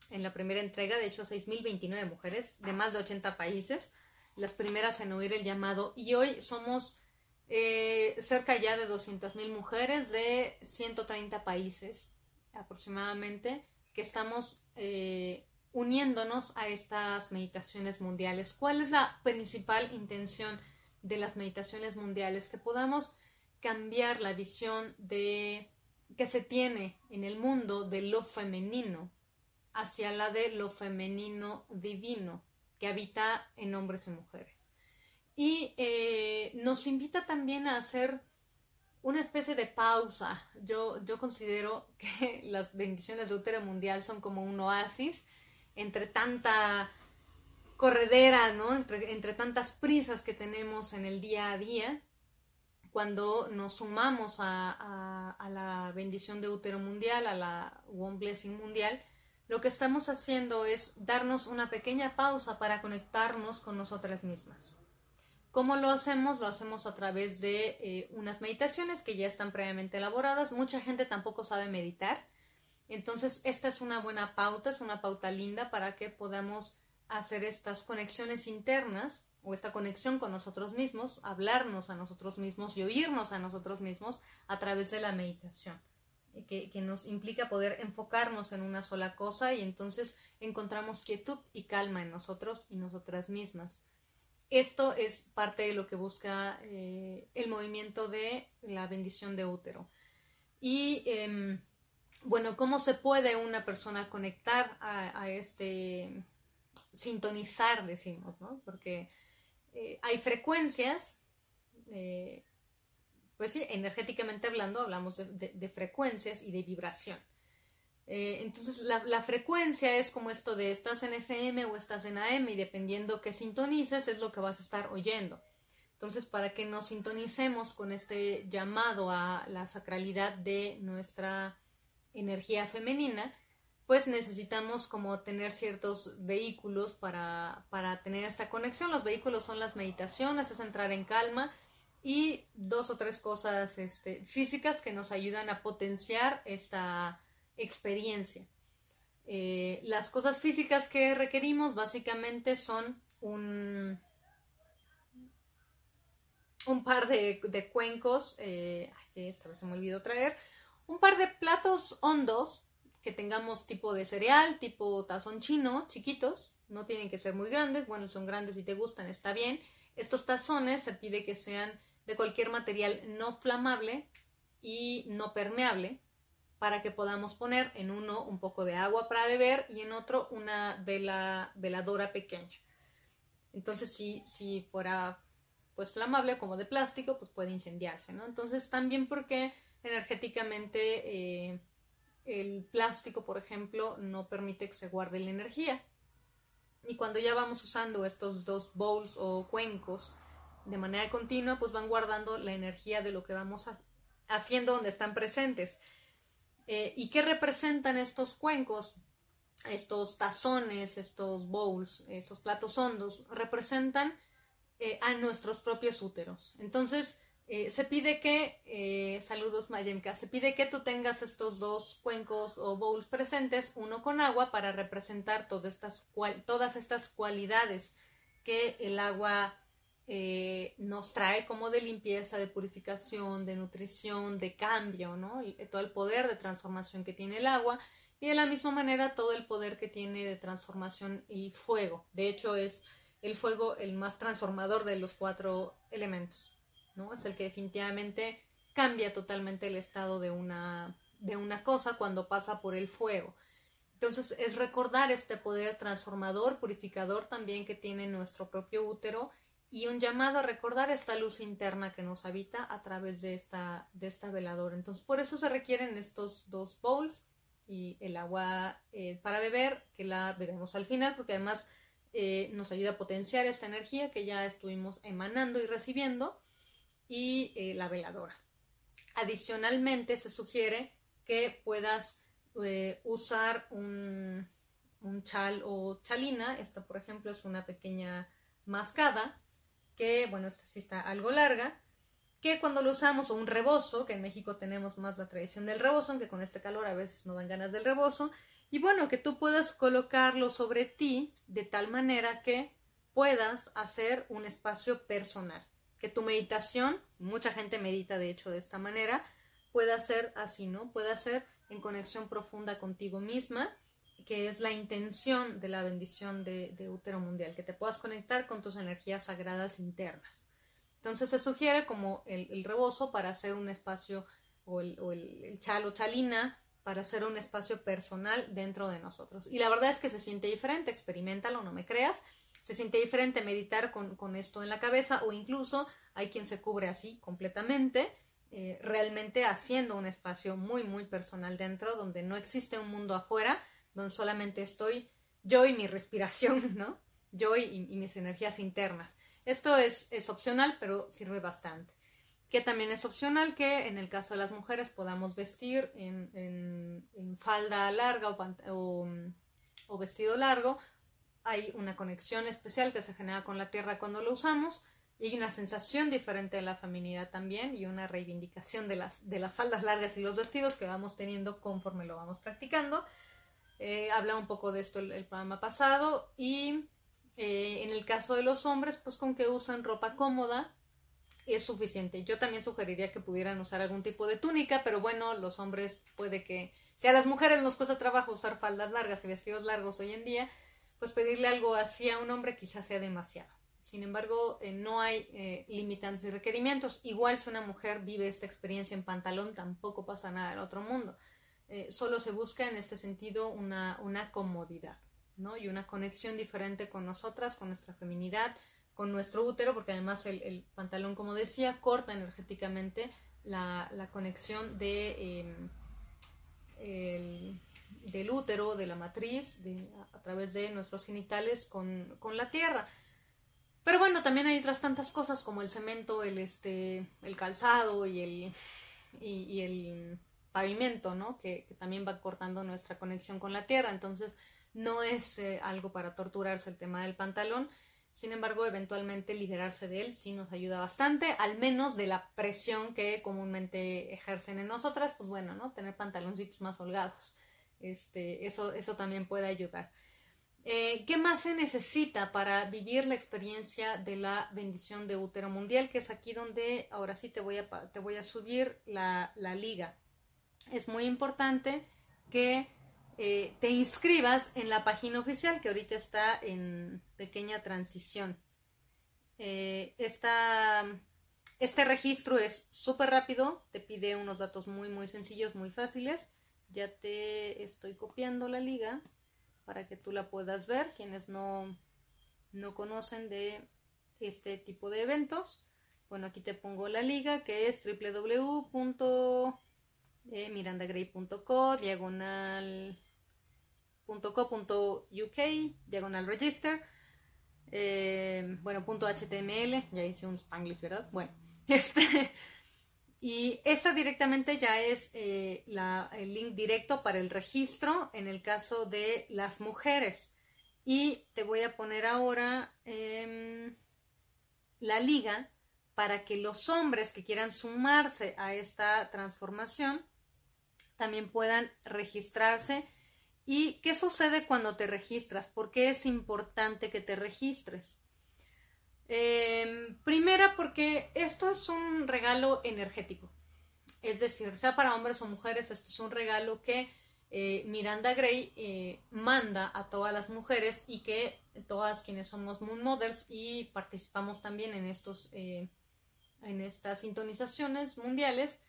en la primera entrega, de hecho 6.029 mujeres de más de 80 países, las primeras en oír el llamado y hoy somos eh, cerca ya de 200.000 mujeres de 130 países aproximadamente que estamos eh, uniéndonos a estas meditaciones mundiales. ¿Cuál es la principal intención de las meditaciones mundiales? Que podamos cambiar la visión de que se tiene en el mundo de lo femenino hacia la de lo femenino divino que habita en hombres y mujeres. Y eh, nos invita también a hacer una especie de pausa. Yo, yo considero que las bendiciones de útero mundial son como un oasis entre tanta corredera, ¿no? Entre, entre, tantas prisas que tenemos en el día a día, cuando nos sumamos a, a la bendición de útero mundial, a la One Blessing mundial, lo que estamos haciendo es darnos una pequeña pausa para conectarnos con nosotras mismas. ¿Cómo lo hacemos? Lo hacemos a través de eh, unas meditaciones que ya están previamente elaboradas. Mucha gente tampoco sabe meditar. Entonces, esta es una buena pauta, es una pauta linda para que podamos hacer estas conexiones internas o esta conexión con nosotros mismos, hablarnos a nosotros mismos y oírnos a nosotros mismos a través de la meditación. que, que, nos implica poder enfocarnos en una sola cosa y entonces encontramos quietud y calma en nosotros y nosotras mismas. Esto es parte de lo que busca eh, el movimiento de la bendición de útero. Y em, bueno, ¿cómo se puede una persona conectar a, este, sintonizar, decimos, ¿no? Porque eh, hay frecuencias, eh, pues sí, energéticamente hablando, hablamos de, frecuencias y de vibración. Eh, entonces, la, la, frecuencia es como esto de estás en FM o estás en AM y dependiendo qué sintonices es lo que vas a estar oyendo. Entonces, para que nos sintonicemos con este llamado a la sacralidad de nuestra energía femenina, pues necesitamos como tener ciertos vehículos para, para tener esta conexión. Los vehículos son las meditaciones, es entrar en calma y dos o tres cosas este, físicas que nos ayudan a potenciar esta experiencia. Eh, las cosas físicas que requerimos básicamente son un, un par de, cuencos, eh, esta vez se me olvidó traer, un par de platos hondos que tengamos tipo de cereal, tipo tazón chino, chiquitos, no tienen que ser muy grandes, bueno, son grandes y te gustan, está bien. Estos tazones se pide que sean de cualquier material no flamable y no permeable para que podamos poner en uno un poco de agua para beber y en otro una vela veladora pequeña. Entonces, si, si fuera pues flamable como de plástico, pues puede incendiarse, ¿no? Entonces, también porque energéticamente eh, el plástico, por ejemplo, no permite que se guarde la energía. Y cuando ya vamos usando estos dos bowls o cuencos de manera continua, pues van guardando la energía de lo que vamos haciendo donde están presentes. Eh, ¿Y qué representan estos cuencos? Estos tazones, estos bowls, estos platos hondos, representan eh, a nuestros propios úteros. Entonces, eh, se pide que, eh, saludos Mayemka, se pide que tú tengas estos dos cuencos o bowls presentes, uno con agua para representar todas estas, todas estas cualidades que el agua eh, nos trae como de limpieza, de purificación, de nutrición, de cambio, ¿no? todo el poder de transformación que tiene el agua y de la misma manera todo el poder que tiene de transformación el fuego. De hecho es el fuego el más transformador de los cuatro elementos. ¿No? Es el que definitivamente cambia totalmente el estado de una, de una cosa cuando pasa por el fuego. Entonces es recordar este poder transformador, purificador también que tiene nuestro propio útero y un llamado a recordar esta luz interna que nos habita a través de esta, de esta veladora. Entonces por eso se requieren estos dos bowls y el agua eh, para beber, que la bebemos al final, porque además eh, nos ayuda a potenciar esta energía que ya estuvimos emanando y recibiendo y eh, la veladora. Adicionalmente, se sugiere que puedas eh, usar un, chal o chalina. Esta, por ejemplo, es una pequeña mascada que, bueno, esta sí está algo larga, que cuando lo usamos, o un rebozo, que en México tenemos más la tradición del rebozo, aunque con este calor a veces no dan ganas del rebozo, y bueno, que tú puedas colocarlo sobre ti de tal manera que puedas hacer un espacio personal que tu meditación, mucha gente medita de hecho de esta manera, pueda ser así, ¿no? Pueda ser en conexión profunda contigo misma, que es la intención de la bendición de, útero mundial, que te puedas conectar con tus energías sagradas internas. Entonces se sugiere como el, rebozo para hacer un espacio, o el, o chalina, para hacer un espacio personal dentro de nosotros. Y la verdad es que se siente diferente, experimentalo, no me creas, se siente diferente meditar con, esto en la cabeza o incluso hay quien se cubre así completamente, eh, realmente haciendo un espacio muy, muy personal dentro, donde no existe un mundo afuera, donde solamente estoy yo y mi respiración, ¿no? Yo y, mis energías internas. Esto es, es, opcional, pero sirve bastante. Que también es opcional que en el caso de las mujeres podamos vestir en, falda larga o, o, vestido largo hay una conexión especial que se genera con la tierra cuando lo usamos y una sensación diferente de la feminidad también y una reivindicación de las, de las faldas largas y los vestidos que vamos teniendo conforme lo vamos practicando. Eh, habla un poco de esto el, programa pasado y eh, en el caso de los hombres pues con que usan ropa cómoda es suficiente. Yo también sugeriría que pudieran usar algún tipo de túnica, pero bueno, los hombres puede que, si a las mujeres nos cuesta trabajo usar faldas largas y vestidos largos hoy en día, pues pedirle algo así a un hombre quizás sea demasiado. Sin embargo, eh, no hay eh, limitantes y requerimientos. Igual si una mujer vive esta experiencia en pantalón, tampoco pasa nada del otro mundo. Eh, solo se busca en este sentido una, una comodidad, ¿no? Y una conexión diferente con nosotras, con nuestra feminidad, con nuestro útero, porque además el, pantalón, como decía, corta energéticamente la, conexión de, em, del útero, de la matriz, a, través de nuestros genitales con, la tierra. Pero bueno, también hay otras tantas cosas como el cemento, el, este, el calzado y el, y, el pavimento, ¿no? Que, también va cortando nuestra conexión con la tierra. Entonces, no es eh, algo para torturarse el tema del pantalón. Sin embargo, eventualmente liberarse de él sí nos ayuda bastante, al menos de la presión que comúnmente ejercen en nosotras, pues bueno, ¿no? Tener pantaloncitos más holgados. Este, eso, eso también puede ayudar. Eh, ¿Qué más se necesita para vivir la experiencia de la bendición de útero mundial? Que es aquí donde ahora sí te voy a, te voy a subir la, la liga. Es muy importante que eh, te inscribas en la página oficial que ahorita está en pequeña transición. Eh, este registro es súper rápido, te pide unos datos muy muy sencillos, muy fáciles. Ya te estoy copiando la liga para que tú la puedas ver. Quienes no, no conocen de este tipo de eventos, bueno, aquí te pongo la liga que es www.mirandagray.co diagonal .co.uk, diagonal register, eh, bueno, punto HTML, ya hice un Spanglish, ¿verdad? Bueno, este, y esa directamente ya es eh, el link directo para el registro en el caso de las mujeres. Y te voy a poner ahora em, la liga para que los hombres que quieran sumarse a esta transformación también puedan registrarse ¿Y qué sucede cuando te registras? ¿Por qué es importante que te registres? Em, primera, porque esto es un regalo energético. Es decir, sea para hombres o mujeres, esto es un regalo que eh, Miranda Gray eh, manda a todas las mujeres y que todas quienes somos Moon Mothers y participamos también en, estos, eh, en estas sintonizaciones mundiales,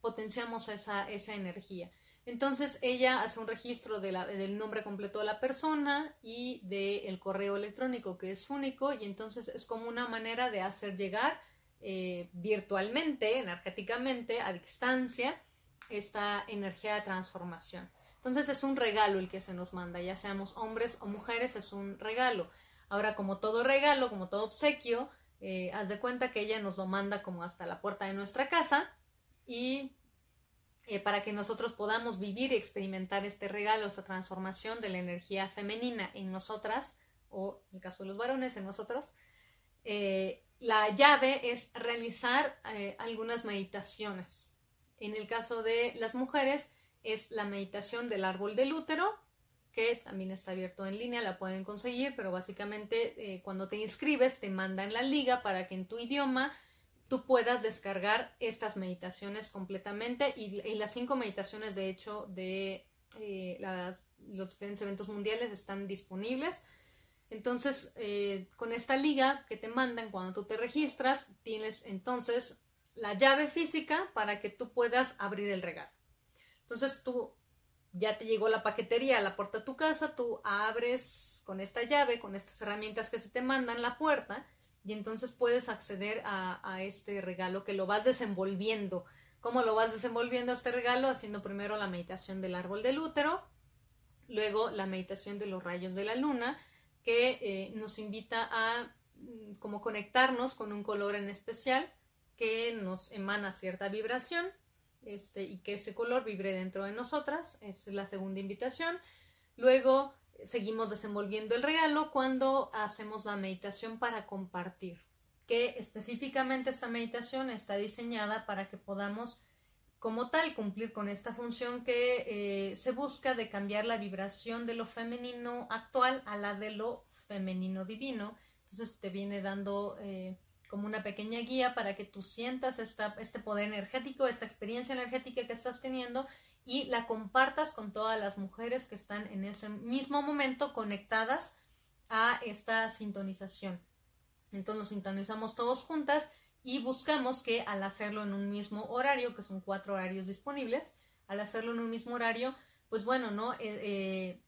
potenciamos esa, esa energía. Entonces ella hace un registro del nombre completo de la persona y del correo electrónico que es único y entonces es como una manera de hacer llegar eh, virtualmente, energéticamente, a distancia, esta energía de transformación. Entonces es un regalo el que se nos manda, ya seamos hombres o mujeres, es un regalo. Ahora, como todo regalo, como todo obsequio, eh, haz de cuenta que ella nos lo manda como hasta la puerta de nuestra casa y eh, para que nosotros podamos vivir y experimentar este regalo, esta transformación de la energía femenina en nosotras, o en el caso de los varones, en nosotros. Eh, la llave es realizar eh, algunas meditaciones. En el caso de las mujeres es la meditación del árbol del útero, que también está abierto en línea, la pueden conseguir, pero básicamente cuando te inscribes te mandan la liga para que en tu idioma tú puedas descargar estas meditaciones completamente y, las cinco meditaciones de hecho de eh, los diferentes eventos mundiales están disponibles. Entonces, eh, con esta liga que te mandan cuando tú te registras, tienes entonces la llave física para que tú puedas abrir el regalo. Entonces, tú ya te llegó la paquetería a la puerta de tu casa, tú abres con esta llave, con estas herramientas que se te mandan la puerta y entonces puedes acceder a, este regalo que lo vas desenvolviendo. ¿Cómo lo vas desenvolviendo este regalo? Haciendo primero la meditación del árbol del útero, luego la meditación de los rayos de la luna, que eh, nos invita a mm, como conectarnos con un color en especial que nos emana cierta vibración este, y que ese color vibre dentro de nosotras. Esa es la segunda invitación. Luego seguimos desenvolviendo el regalo cuando hacemos la meditación para compartir, que específicamente esta meditación está diseñada para que podamos como tal cumplir con esta función que eh, se busca de cambiar la vibración de lo femenino actual a la de lo femenino divino. Entonces te viene dando eh, como una pequeña guía para que tú sientas esta, este poder energético, esta experiencia energética que estás teniendo y la compartas con todas las mujeres que están en ese mismo momento conectadas a esta sintonización. Entonces nos sintonizamos todos juntas y buscamos que al hacerlo en un mismo horario, que son cuatro horarios disponibles, al hacerlo en un mismo horario, pues bueno, ¿no? Eh, eh,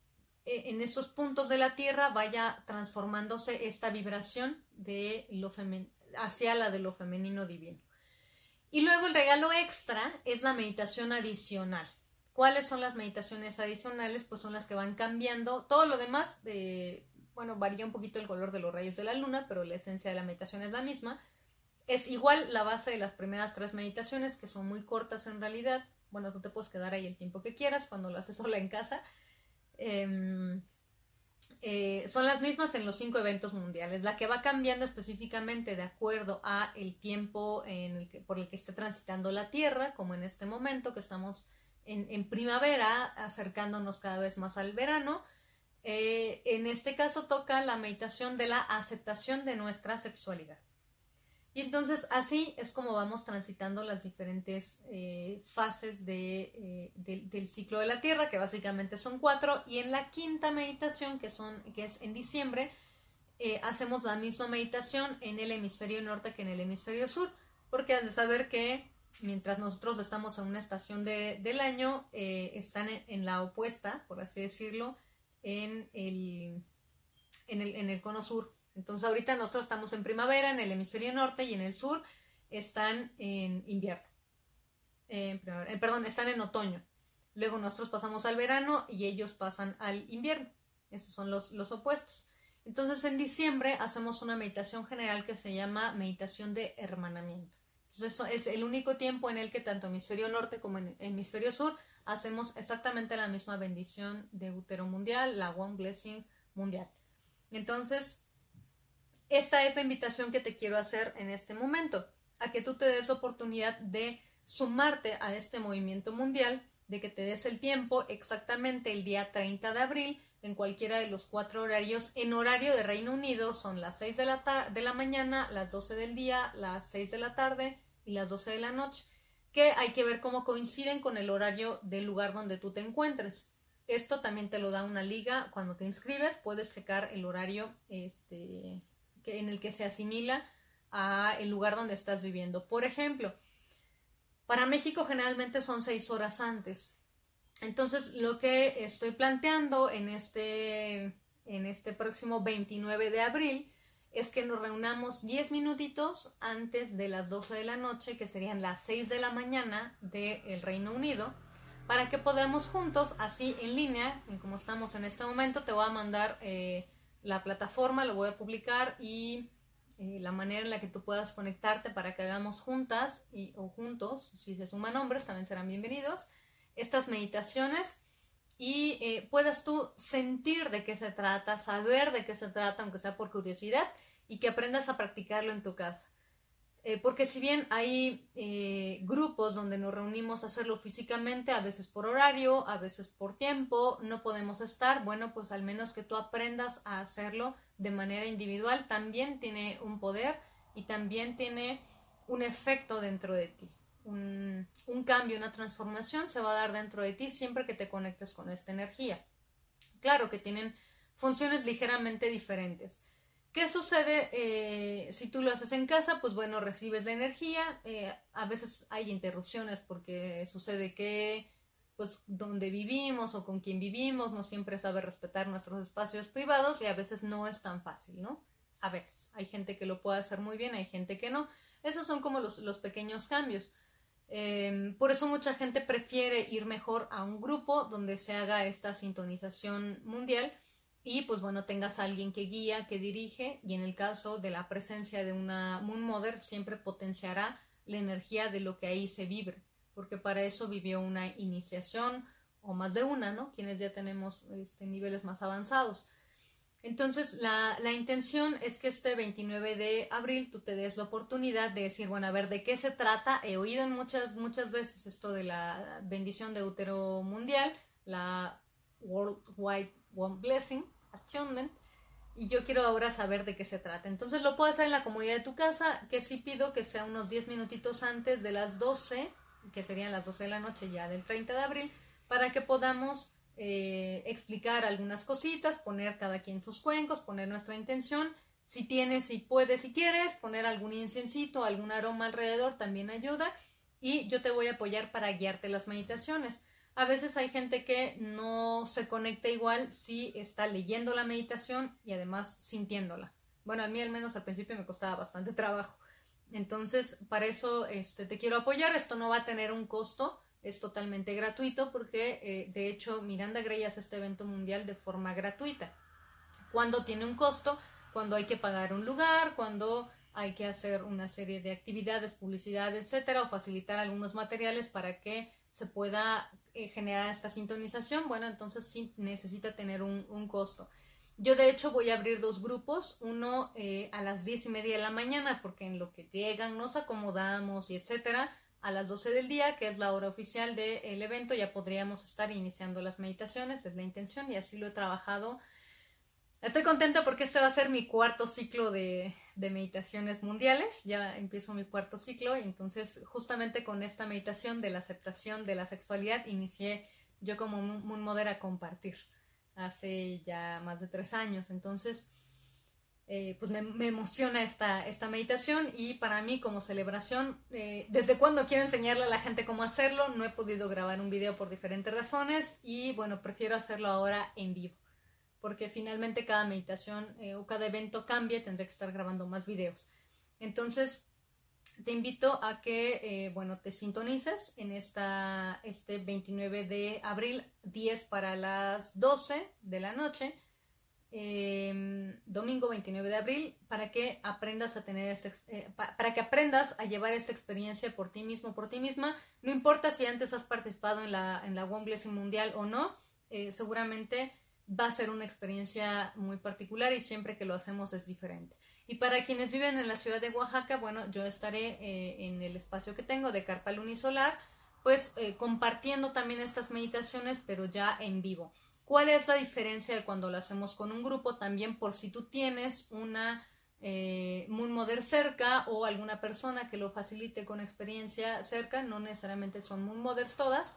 eh, en esos puntos de la Tierra vaya transformándose esta vibración de lo hacia la de lo femenino divino. Y luego el regalo extra es la meditación adicional. ¿Cuáles son las meditaciones adicionales? Pues son las que van cambiando. Todo lo demás, bueno, varía un poquito el color de los rayos de la luna, pero la esencia de la meditación es la misma. Es igual la base de las primeras tres meditaciones, que son muy cortas en realidad. Bueno, tú te puedes quedar ahí el tiempo que quieras cuando lo haces sola en casa. Em, eh, son las mismas en los cinco eventos mundiales. La que va cambiando específicamente de acuerdo a el tiempo en el que, por el que esté transitando la Tierra, como en este momento que estamos en, primavera, acercándonos cada vez más al verano. Eh, en este caso toca la meditación de la aceptación de nuestra sexualidad. Y entonces así es como vamos transitando las diferentes eh, fases de, eh, del ciclo de la Tierra, que básicamente son cuatro, y en la quinta meditación, que, son, que es en diciembre, hacemos la misma meditación en el hemisferio norte que en el hemisferio sur, porque has de saber que mientras nosotros estamos en una estación de, del año, eh, están en, la opuesta, por así decirlo, en el, en el, en el cono sur. Entonces ahorita nosotros estamos en primavera en el hemisferio norte y en el sur están en invierno. Eh, perdón, están en otoño. Luego nosotros pasamos al verano y ellos pasan al invierno. Esos son los, los opuestos. Entonces en diciembre hacemos una meditación general que se llama meditación de hermanamiento. Entonces es el único tiempo en el que tanto hemisferio norte como en hemisferio sur hacemos exactamente la misma bendición de útero mundial, la One Blessing mundial. Entonces, esta es la invitación que te quiero hacer en este momento, a que tú te des oportunidad de sumarte a este movimiento mundial, de que te des el tiempo exactamente el día 30 de abril en cualquiera de los cuatro horarios. En horario de Reino Unido son las 6 de la, de la mañana, las 12 del día, las 6 de la tarde y las 12 de la noche, que hay que ver cómo coinciden con el horario del lugar donde tú te encuentres. Esto también te lo da una liga cuando te inscribes, puedes checar el horario este, que, en el que se asimila a el lugar donde estás viviendo. Por ejemplo, para México generalmente son seis horas antes. Entonces, lo que estoy planteando en este, en este próximo 29 de abril es que nos reunamos 10 minutitos antes de las 12 de la noche, que serían las 6 de la mañana del Reino Unido, para que podamos juntos, así en línea, como estamos en este momento, te voy a mandar eh, la plataforma, lo voy a publicar y eh, la manera en la que tú puedas conectarte para que hagamos juntas y, o juntos, si se suman hombres, también serán bienvenidos, estas meditaciones y eh, puedas tú sentir de qué se trata, saber de qué se trata, aunque sea por curiosidad, y que aprendas a practicarlo en tu casa. Eh, porque si bien hay eh, grupos donde nos reunimos a hacerlo físicamente, a veces por horario, a veces por tiempo, no podemos estar, bueno, pues al menos que tú aprendas a hacerlo de manera individual, también tiene un poder y también tiene un efecto dentro de ti un, cambio, una transformación se va a dar dentro de ti siempre que te conectes con esta energía. Claro que tienen funciones ligeramente diferentes. ¿Qué sucede eh, si tú lo haces en casa? Pues bueno, recibes la energía. Eh, a veces hay interrupciones porque sucede que, pues, donde vivimos o con quien vivimos no siempre sabe respetar nuestros espacios privados y a veces no es tan fácil, ¿no? A veces. Hay gente que lo puede hacer muy bien, hay gente que no. Esos son como los, los pequeños cambios. Em, por eso mucha gente prefiere ir mejor a un grupo donde se haga esta sintonización mundial y pues bueno tengas a alguien que guía, que dirige y en el caso de la presencia de una Moon Mother siempre potenciará la energía de lo que ahí se vibre porque para eso vivió una iniciación o más de una, ¿no? Quienes ya tenemos este, niveles más avanzados. Entonces, la, la, intención es que este 29 de abril tú te des la oportunidad de decir, bueno, a ver, ¿de qué se trata? He oído en muchas, muchas veces esto de la bendición de útero mundial, la Worldwide One Blessing, Attunement, y yo quiero ahora saber de qué se trata. Entonces lo puedo hacer en la comunidad de tu casa, que sí pido que sea unos 10 minutitos antes de las 12, que serían las 12 de la noche ya del 30 de abril, para que podamos eh, explicar algunas cositas, poner cada quien sus cuencos, poner nuestra intención. Si tienes, si puedes, si quieres, poner algún incensito, algún aroma alrededor también ayuda. Y yo te voy a apoyar para guiarte las meditaciones. A veces hay gente que no se conecta igual si está leyendo la meditación y además sintiéndola. Bueno, a mí al menos al principio me costaba bastante trabajo. Entonces, para eso este, te quiero apoyar. Esto no va a tener un costo, es totalmente gratuito porque, eh, de hecho, Miranda Gray hace este evento mundial de forma gratuita. Cuando tiene un costo, cuando hay que pagar un lugar, cuando hay que hacer una serie de actividades, publicidad, etcétera, o facilitar algunos materiales para que se pueda eh, generar esta sintonización, bueno, entonces sí necesita tener un, costo. Yo de hecho voy a abrir dos grupos, uno eh, a las diez y media de la mañana, porque en lo que llegan nos acomodamos y etcétera, a las 12 del día, que es la hora oficial del evento, ya podríamos estar iniciando las meditaciones, es la intención y así lo he trabajado Estoy contenta porque este va a ser mi cuarto ciclo de, meditaciones mundiales. Ya empiezo mi cuarto ciclo y entonces justamente con esta meditación de la aceptación de la sexualidad inicié yo como un Mother a compartir hace ya más de tres años. Entonces, eh, pues me, emociona esta, esta meditación y para mí como celebración, eh, desde cuando quiero enseñarle a la gente cómo hacerlo, no he podido grabar un video por diferentes razones y bueno, prefiero hacerlo ahora en vivo porque finalmente cada meditación eh, o cada evento cambia, tendré que estar grabando más videos. Entonces, te invito a que, bueno, te sintonices en esta, este 29 de abril, 10 para las 12 de la noche, em, domingo 29 de abril, para que aprendas a tener este, eh, para que aprendas a llevar esta experiencia por ti mismo, por ti misma. No importa si antes has participado en la, en la Mundial o no, seguramente va a ser una experiencia muy particular y siempre que lo hacemos es diferente. Y para quienes viven en la ciudad de Oaxaca, bueno, yo estaré eh, en el espacio que tengo de Carpa Lunisolar, pues eh, compartiendo también estas meditaciones, pero ya en vivo. ¿Cuál es la diferencia de cuando lo hacemos con un grupo? También por si tú tienes una eh, Moon Mother cerca o alguna persona que lo facilite con experiencia cerca, no necesariamente son Moon Mothers todas,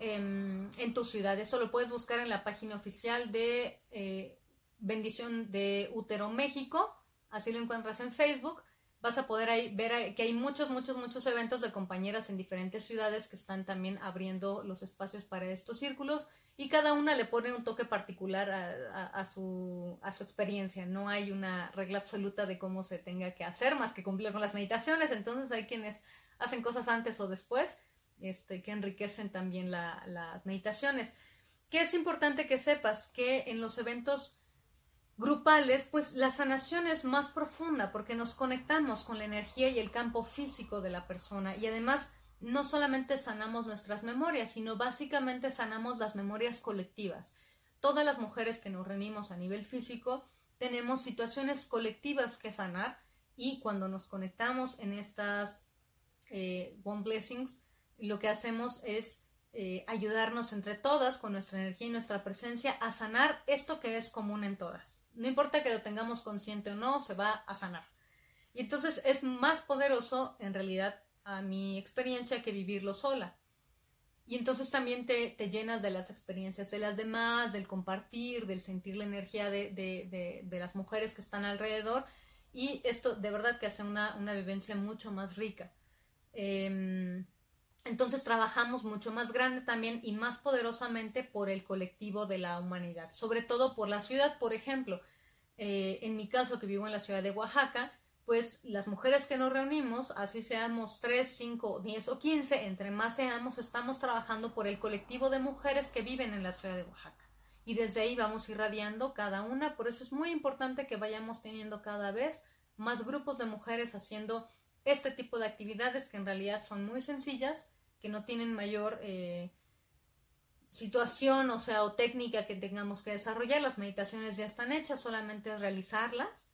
en, tu ciudad. Eso lo puedes buscar en la página oficial de eh, Bendición de Útero México. Así lo encuentras en Facebook. Vas a poder ahí ver que hay muchos, muchos, muchos eventos de compañeras en diferentes ciudades que están también abriendo los espacios para estos círculos y cada una le pone un toque particular a, su, a su experiencia. No hay una regla absoluta de cómo se tenga que hacer más que cumplir con las meditaciones. Entonces hay quienes hacen cosas antes o después este, que enriquecen también las meditaciones. Que es importante que sepas que en los eventos grupales, pues la sanación es más profunda porque nos conectamos con la energía y el campo físico de la persona y además no solamente sanamos nuestras memorias, sino básicamente sanamos las memorias colectivas. Todas las mujeres que nos reunimos a nivel físico tenemos situaciones colectivas que sanar y cuando nos conectamos en estas eh, One Blessings, lo que hacemos es eh, ayudarnos entre todas con nuestra energía y nuestra presencia a sanar esto que es común en todas. No importa que lo tengamos consciente o no, se va a sanar. Y entonces es más poderoso, en realidad, a mi experiencia que vivirlo sola. Y entonces también te, te llenas de las experiencias de las demás, del compartir, del sentir la energía de, de, de, las mujeres que están alrededor. Y esto de verdad que hace una, una vivencia mucho más rica. Eh, entonces trabajamos mucho más grande también y más poderosamente por el colectivo de la humanidad, sobre todo por la ciudad, por ejemplo. Eh, en mi caso, que vivo en la ciudad de Oaxaca, pues las mujeres que nos reunimos, así seamos 3, 5, 10 o 15, entre más seamos, estamos trabajando por el colectivo de mujeres que viven en la ciudad de Oaxaca. Y desde ahí vamos irradiando cada una, por eso es muy importante que vayamos teniendo cada vez más grupos de mujeres haciendo este tipo de actividades que en realidad son muy sencillas, que no tienen mayor eh, situación, o sea, o técnica que tengamos que desarrollar. Las meditaciones ya están hechas, solamente es realizarlas.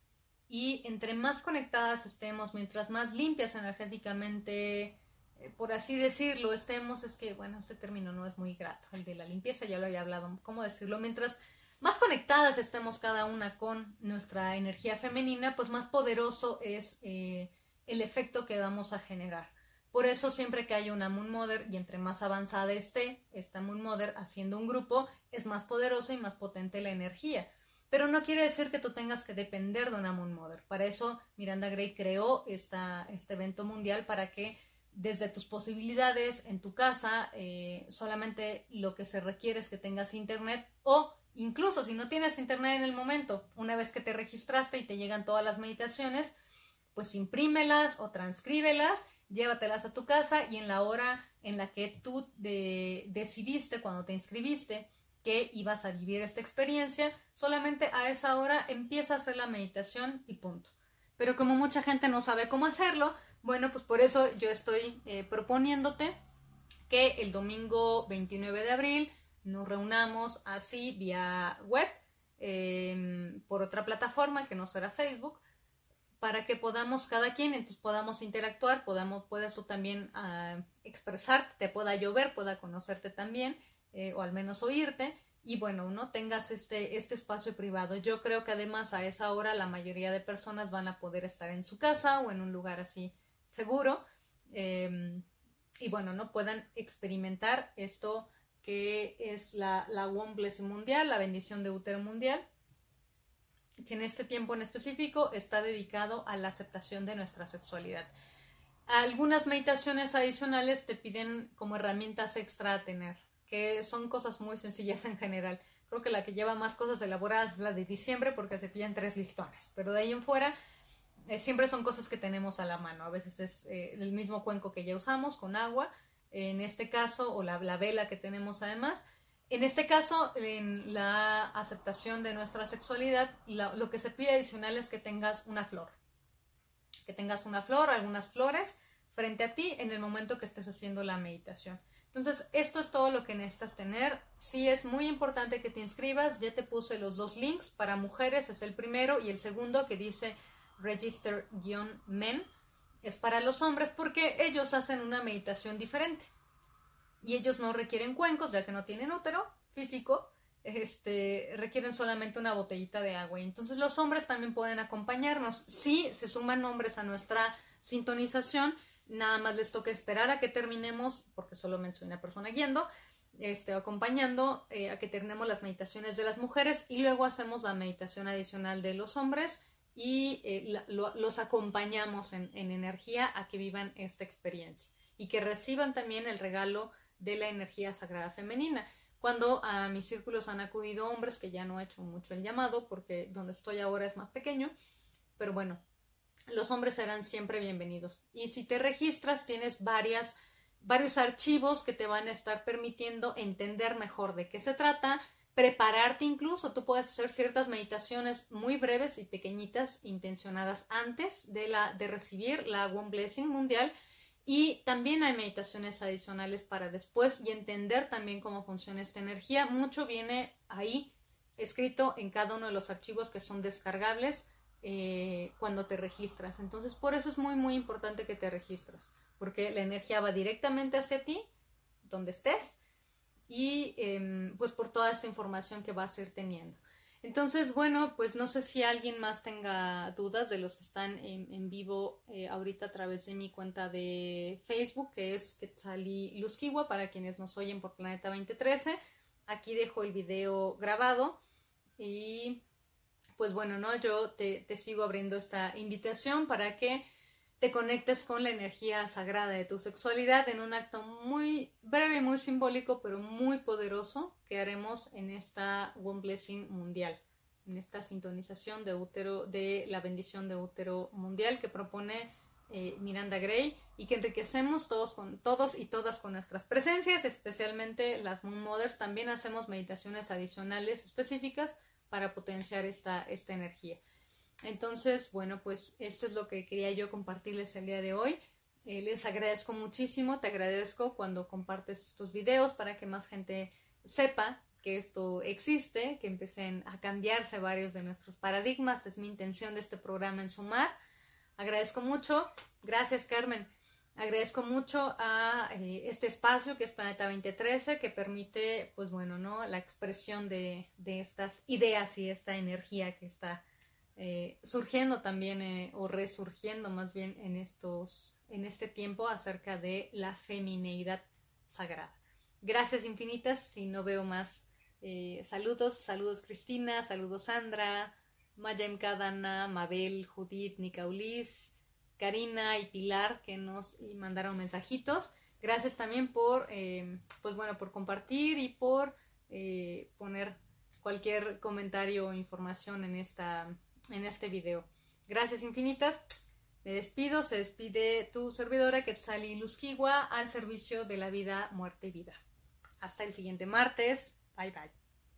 Y entre más conectadas estemos, mientras más limpias energéticamente, eh, por así decirlo, estemos, es que, bueno, este término no es muy grato, el de la limpieza, ya lo había hablado, ¿cómo decirlo? Mientras más conectadas estemos cada una con nuestra energía femenina, pues más poderoso es eh, el efecto que vamos a generar. Por eso siempre que haya una Moon Mother y entre más avanzada esté esta Moon Mother haciendo un grupo, es más poderosa y más potente la energía. Pero no quiere decir que tú tengas que depender de una Moon Mother. Para eso Miranda Gray creó esta, este evento mundial para que desde tus posibilidades en tu casa, eh, solamente lo que se requiere es que tengas internet o Incluso si no tienes internet en el momento, una vez que te registraste y te llegan todas las meditaciones, pues imprímelas o transcríbelas, llévatelas a tu casa y en la hora en la que tú decidiste, cuando te inscribiste, que ibas a vivir esta experiencia, solamente a esa hora empieza a hacer la meditación y punto. Pero como mucha gente no sabe cómo hacerlo, bueno, pues por eso yo estoy eh, proponiéndote que el domingo 29 de abril nos reunamos así vía web em, por otra plataforma que no será Facebook para que podamos cada quien entonces podamos interactuar podamos puedas tú también uh, expresar te pueda llover pueda conocerte también eh, o al menos oírte y bueno no tengas este este espacio privado. Yo creo que además a esa hora la mayoría de personas van a poder estar en su casa o en un lugar así seguro em, y bueno no puedan experimentar esto que es la, la One Blessing Mundial, la bendición de útero mundial, que en este tiempo en específico está dedicado a la aceptación de nuestra sexualidad. Algunas meditaciones adicionales te piden como herramientas extra a tener, que son cosas muy sencillas en general. Creo que la que lleva más cosas elaboradas es la de diciembre porque se pillan tres listones, pero de ahí en fuera eh, siempre son cosas que tenemos a la mano. A veces es eh, el mismo cuenco que ya usamos con agua, en este caso, o la, vela que tenemos además. En este caso, en la aceptación de nuestra sexualidad, lo que se pide adicional es que tengas una flor. Que tengas una flor, algunas flores frente a ti en el momento que estés haciendo la meditación. Entonces, esto es todo lo que necesitas tener. Sí es muy importante que te inscribas. Ya te puse los dos links. Para mujeres es el primero y el segundo que dice register-men es para los hombres porque ellos hacen una meditación diferente. Y ellos no requieren cuencos, ya que no tienen útero físico, este, requieren solamente una botellita de agua. Y entonces los hombres también pueden acompañarnos. Si se suman hombres a nuestra sintonización, nada más les toca esperar a que terminemos, porque solo mencioné a persona guiando, este, acompañando eh, a que terminemos las meditaciones de las mujeres y luego hacemos la meditación adicional de los hombres y eh, los acompañamos en, energía a que vivan esta experiencia y que reciban también el regalo de la energía sagrada femenina. Cuando a mis círculos han acudido hombres, que ya no he hecho mucho el llamado porque donde estoy ahora es más pequeño, pero bueno, los hombres serán siempre bienvenidos. Y si te registras, tienes varias, varios archivos que te van a estar permitiendo entender mejor de qué se trata, prepararte incluso. Tú puedes hacer ciertas meditaciones muy breves y pequeñitas, intencionadas antes de, la, de recibir la One Blessing Mundial. Y también hay meditaciones adicionales para después y entender también cómo funciona esta energía. Mucho viene ahí escrito en cada uno de los archivos que son descargables eh, cuando te registras. Entonces, por eso es muy, muy importante que te registras, porque la energía va directamente hacia ti, donde estés, y em, pues por toda esta información que vas a ir teniendo. Entonces, bueno, pues no sé si alguien más tenga dudas de los que están en, vivo eh, ahorita a través de mi cuenta de Facebook, que es Quetzali Luzquiwa, para quienes nos oyen por Planeta 2013. Aquí dejo el video grabado y pues bueno, ¿no? Yo te, te sigo abriendo esta invitación para que te conectes con la energía sagrada de tu sexualidad en un acto muy breve muy simbólico, pero muy poderoso que haremos en esta One Blessing mundial, en esta sintonización de útero, de la bendición de útero mundial que propone eh, Miranda Gray y que enriquecemos todos con todos y todas con nuestras presencias, especialmente las Moon Mothers. También hacemos meditaciones adicionales específicas para potenciar esta, esta energía. Entonces, bueno, pues esto es lo que quería yo compartirles el día de hoy. Eh, les agradezco muchísimo, te agradezco cuando compartes estos videos para que más gente sepa que esto existe, que empiecen a cambiarse varios de nuestros paradigmas. Es mi intención de este programa en sumar. Agradezco mucho. Gracias, Carmen. agradezco mucho a eh, este espacio que es Planeta 2013 que permite, pues bueno, ¿no? La expresión de, estas ideas y esta energía que está eh, surgiendo también eh, o resurgiendo más bien en estos, en este tiempo acerca de la femineidad sagrada. Gracias infinitas, si no veo más saludos, saludos Cristina, saludos Sandra, Mayem Kadana, Mabel, Judith, Nicaulis, Karina y Pilar que nos mandaron mensajitos. Gracias también por, eh, pues bueno, por compartir y por eh, poner cualquier comentario o información en, esta, en este video. Gracias infinitas. Me despido. Se despide tu servidora Quetzali Luzquigua al servicio de la vida, muerte y vida. Hasta el siguiente martes. Bye bye.